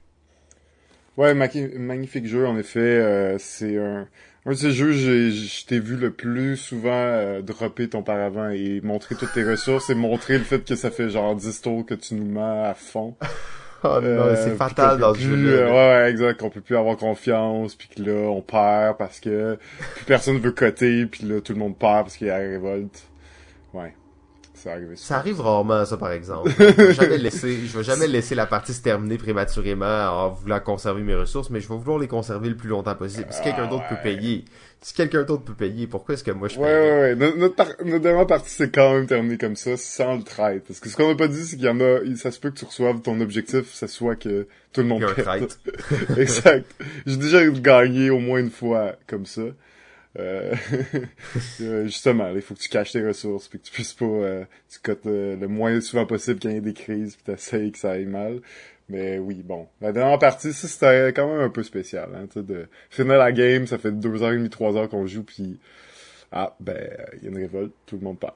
Ouais, magnifique jeu, en effet. euh, c'est un, un de ces jeux, j'ai, je t'ai vu le plus souvent euh, dropper ton paravent et montrer toutes tes ressources et montrer le fait que ça fait genre 10 tours que tu nous mets à fond. *laughs* Oh non, Euh, c'est fatal dans peut ce plus, jeu-là. euh, ouais, exact, qu'on peut plus avoir confiance, puis que là, on perd parce que plus personne veut coter, puis là, tout le monde perd parce qu'il y a la révolte. Ouais, Ça arrive rarement, ça, par exemple. Je vais jamais laisser, je vais jamais laisser la partie se terminer prématurément en voulant conserver mes ressources, mais je vais vouloir les conserver le plus longtemps possible. Si quelqu'un Ah, d'autre peut ouais. payer, si quelqu'un d'autre peut payer, pourquoi est-ce que moi je Ouais, paye? ouais, ouais. Notre, notre, par- notre dernière partie s'est quand même terminée comme ça, sans le trade. Parce que ce qu'on n'a pas dit, c'est qu'il y en a, ça se peut que tu reçoives ton objectif, ça soit que tout le monde traite. *laughs* exact. J'ai déjà gagné au moins une fois comme ça. Euh, *laughs* euh, justement, il faut que tu caches tes ressources, puis que tu puisses pas, euh, tu cotes euh, le moins souvent possible quand il y a des crises, puis t'essayes que ça aille mal. Mais oui, bon. La dernière partie, ça, c'était quand même un peu spécial, hein, tu sais, de finir la game, ça fait deux heures et demie, trois heures qu'on joue, puis ah, ben, il y a une révolte, tout le monde perd.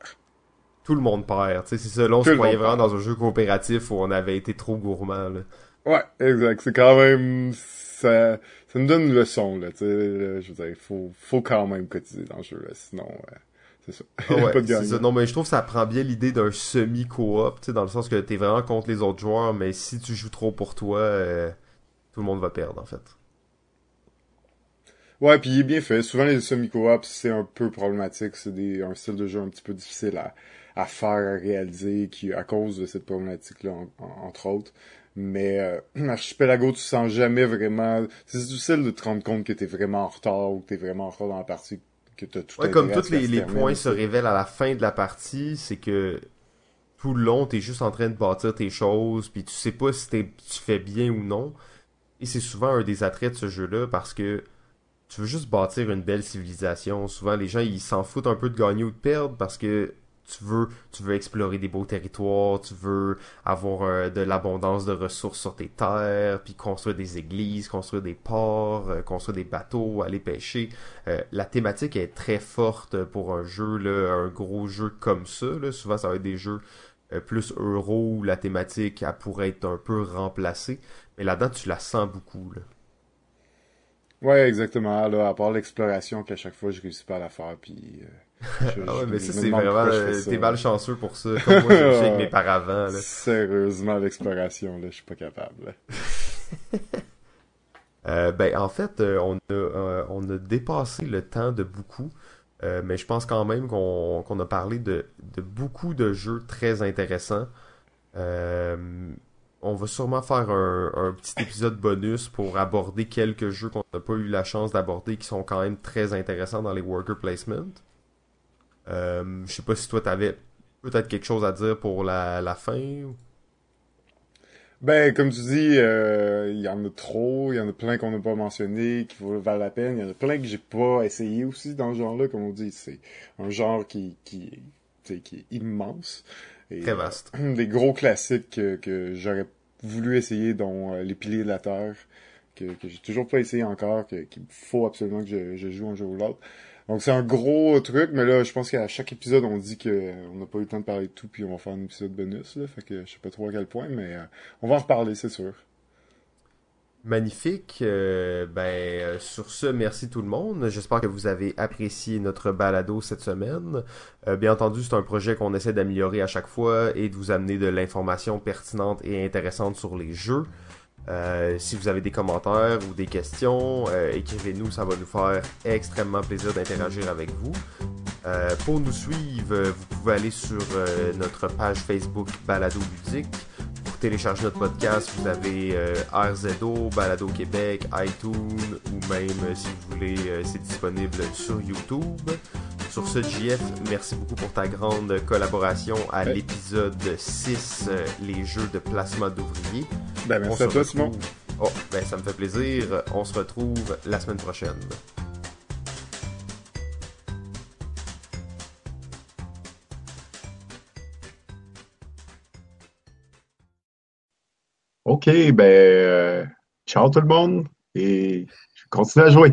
Tout le monde perd. Tu sais, c'est ça. Là, on Tout se le croyait monde vraiment dans un jeu coopératif où on avait été trop gourmand, là. Ouais, exact. C'est quand même, ça, ça nous donne une leçon, là, tu sais, je veux dire, il faut, faut quand même cotiser dans le jeu, là, sinon, euh, c'est ça. Ah ouais, *laughs* pas de ça. Non, mais je trouve que ça prend bien l'idée d'un semi-coop, tu sais, dans le sens que t'es vraiment contre les autres joueurs, mais si tu joues trop pour toi, euh, tout le monde va perdre, en fait. Ouais, puis il est bien fait. Souvent, les semi-co-ops, c'est un peu problématique. C'est des, un style de jeu un petit peu difficile à, à faire, à réaliser, qui, à cause de cette problématique-là, en- en- entre autres. Mais euh, *clears throat* Archipelago, tu sens jamais vraiment... C'est difficile de te rendre compte que t'es vraiment en retard ou que t'es vraiment en retard dans la partie, que t'as tout Ouais, comme tous les, les points se révèlent à la fin de la partie, c'est que tout le long, t'es juste en train de bâtir tes choses, puis tu sais pas si tu fais bien ou non. Et c'est souvent un des attraits de ce jeu-là parce que tu veux juste bâtir une belle civilisation. Souvent, les gens, ils s'en foutent un peu de gagner ou de perdre parce que tu veux, tu veux explorer des beaux territoires, tu veux avoir euh, de l'abondance de ressources sur tes terres, puis construire des églises, construire des ports, euh, construire des bateaux, aller pêcher. Euh, la thématique est très forte pour un jeu, là, un gros jeu comme ça. Là. Souvent, ça va être des jeux plus euro où la thématique elle pourrait être un peu remplacée. Mais là-dedans, tu la sens beaucoup. Là. Ouais, exactement. Là, à part l'exploration qu'à chaque fois, je réussis pas à la faire, puis... je- Ah ouais, je mais ça, c'est vraiment... je euh. T'es malchanceux pour ça. Comme moi, je avec mes paravents. Là. *laughs* Sérieusement, l'exploration, là, je suis pas capable. *laughs* Euh, ben, en fait, euh, on, a, euh, on a dépassé le temps de beaucoup, euh, mais je pense quand même qu'on a parlé de, de beaucoup de jeux très intéressants. On va sûrement faire un, un petit épisode bonus pour aborder quelques jeux qu'on n'a pas eu la chance d'aborder qui sont quand même très intéressants dans les worker placement. Euh, je sais pas si toi t'avais peut-être quelque chose à dire pour la, la fin. ou- Ben, comme tu dis, euh, il y en a trop, il y en a plein qu'on n'a pas mentionné, qui valent la peine, il y en a plein que j'ai pas essayé aussi dans ce genre-là, comme on dit, c'est un genre qui, qui, tu qui est immense. Et, Très vaste. euh, *clears throat* des gros classiques que, que j'aurais voulu essayer, dont euh, Les Piliers de la Terre, que, que j'ai toujours pas essayé encore, qu'il faut absolument que je, je joue un jour ou l'autre. Donc c'est un gros truc, mais là, je pense qu'à chaque épisode, on dit que euh, n'a pas eu le temps de parler de tout, puis on va faire un épisode bonus, là, fait que je sais pas trop à quel point, mais euh, on va en reparler, c'est sûr. Magnifique. Euh, ben, euh, sur ce, merci tout le monde. J'espère que vous avez apprécié notre balado cette semaine. Euh, bien entendu, c'est un projet qu'on essaie d'améliorer à chaque fois et de vous amener de l'information pertinente et intéressante sur les jeux. Euh, si vous avez des commentaires ou des questions, euh, écrivez-nous, ça va nous faire extrêmement plaisir d'interagir avec vous. Euh, pour nous suivre, vous pouvez aller sur euh, notre page Facebook Balado Ludique. Pour télécharger notre podcast, vous avez euh, RZO, Balado Québec, iTunes ou même euh, si vous voulez, euh, c'est disponible sur YouTube. Sur ce, JF, merci beaucoup pour ta grande collaboration à Ouais. l'épisode 6, euh, les jeux de placement d'ouvriers. Ben, merci à toi, Simon. Oh, ben ça me fait plaisir. On se retrouve la semaine prochaine. OK, ben, euh, ciao tout le monde et je continue à jouer.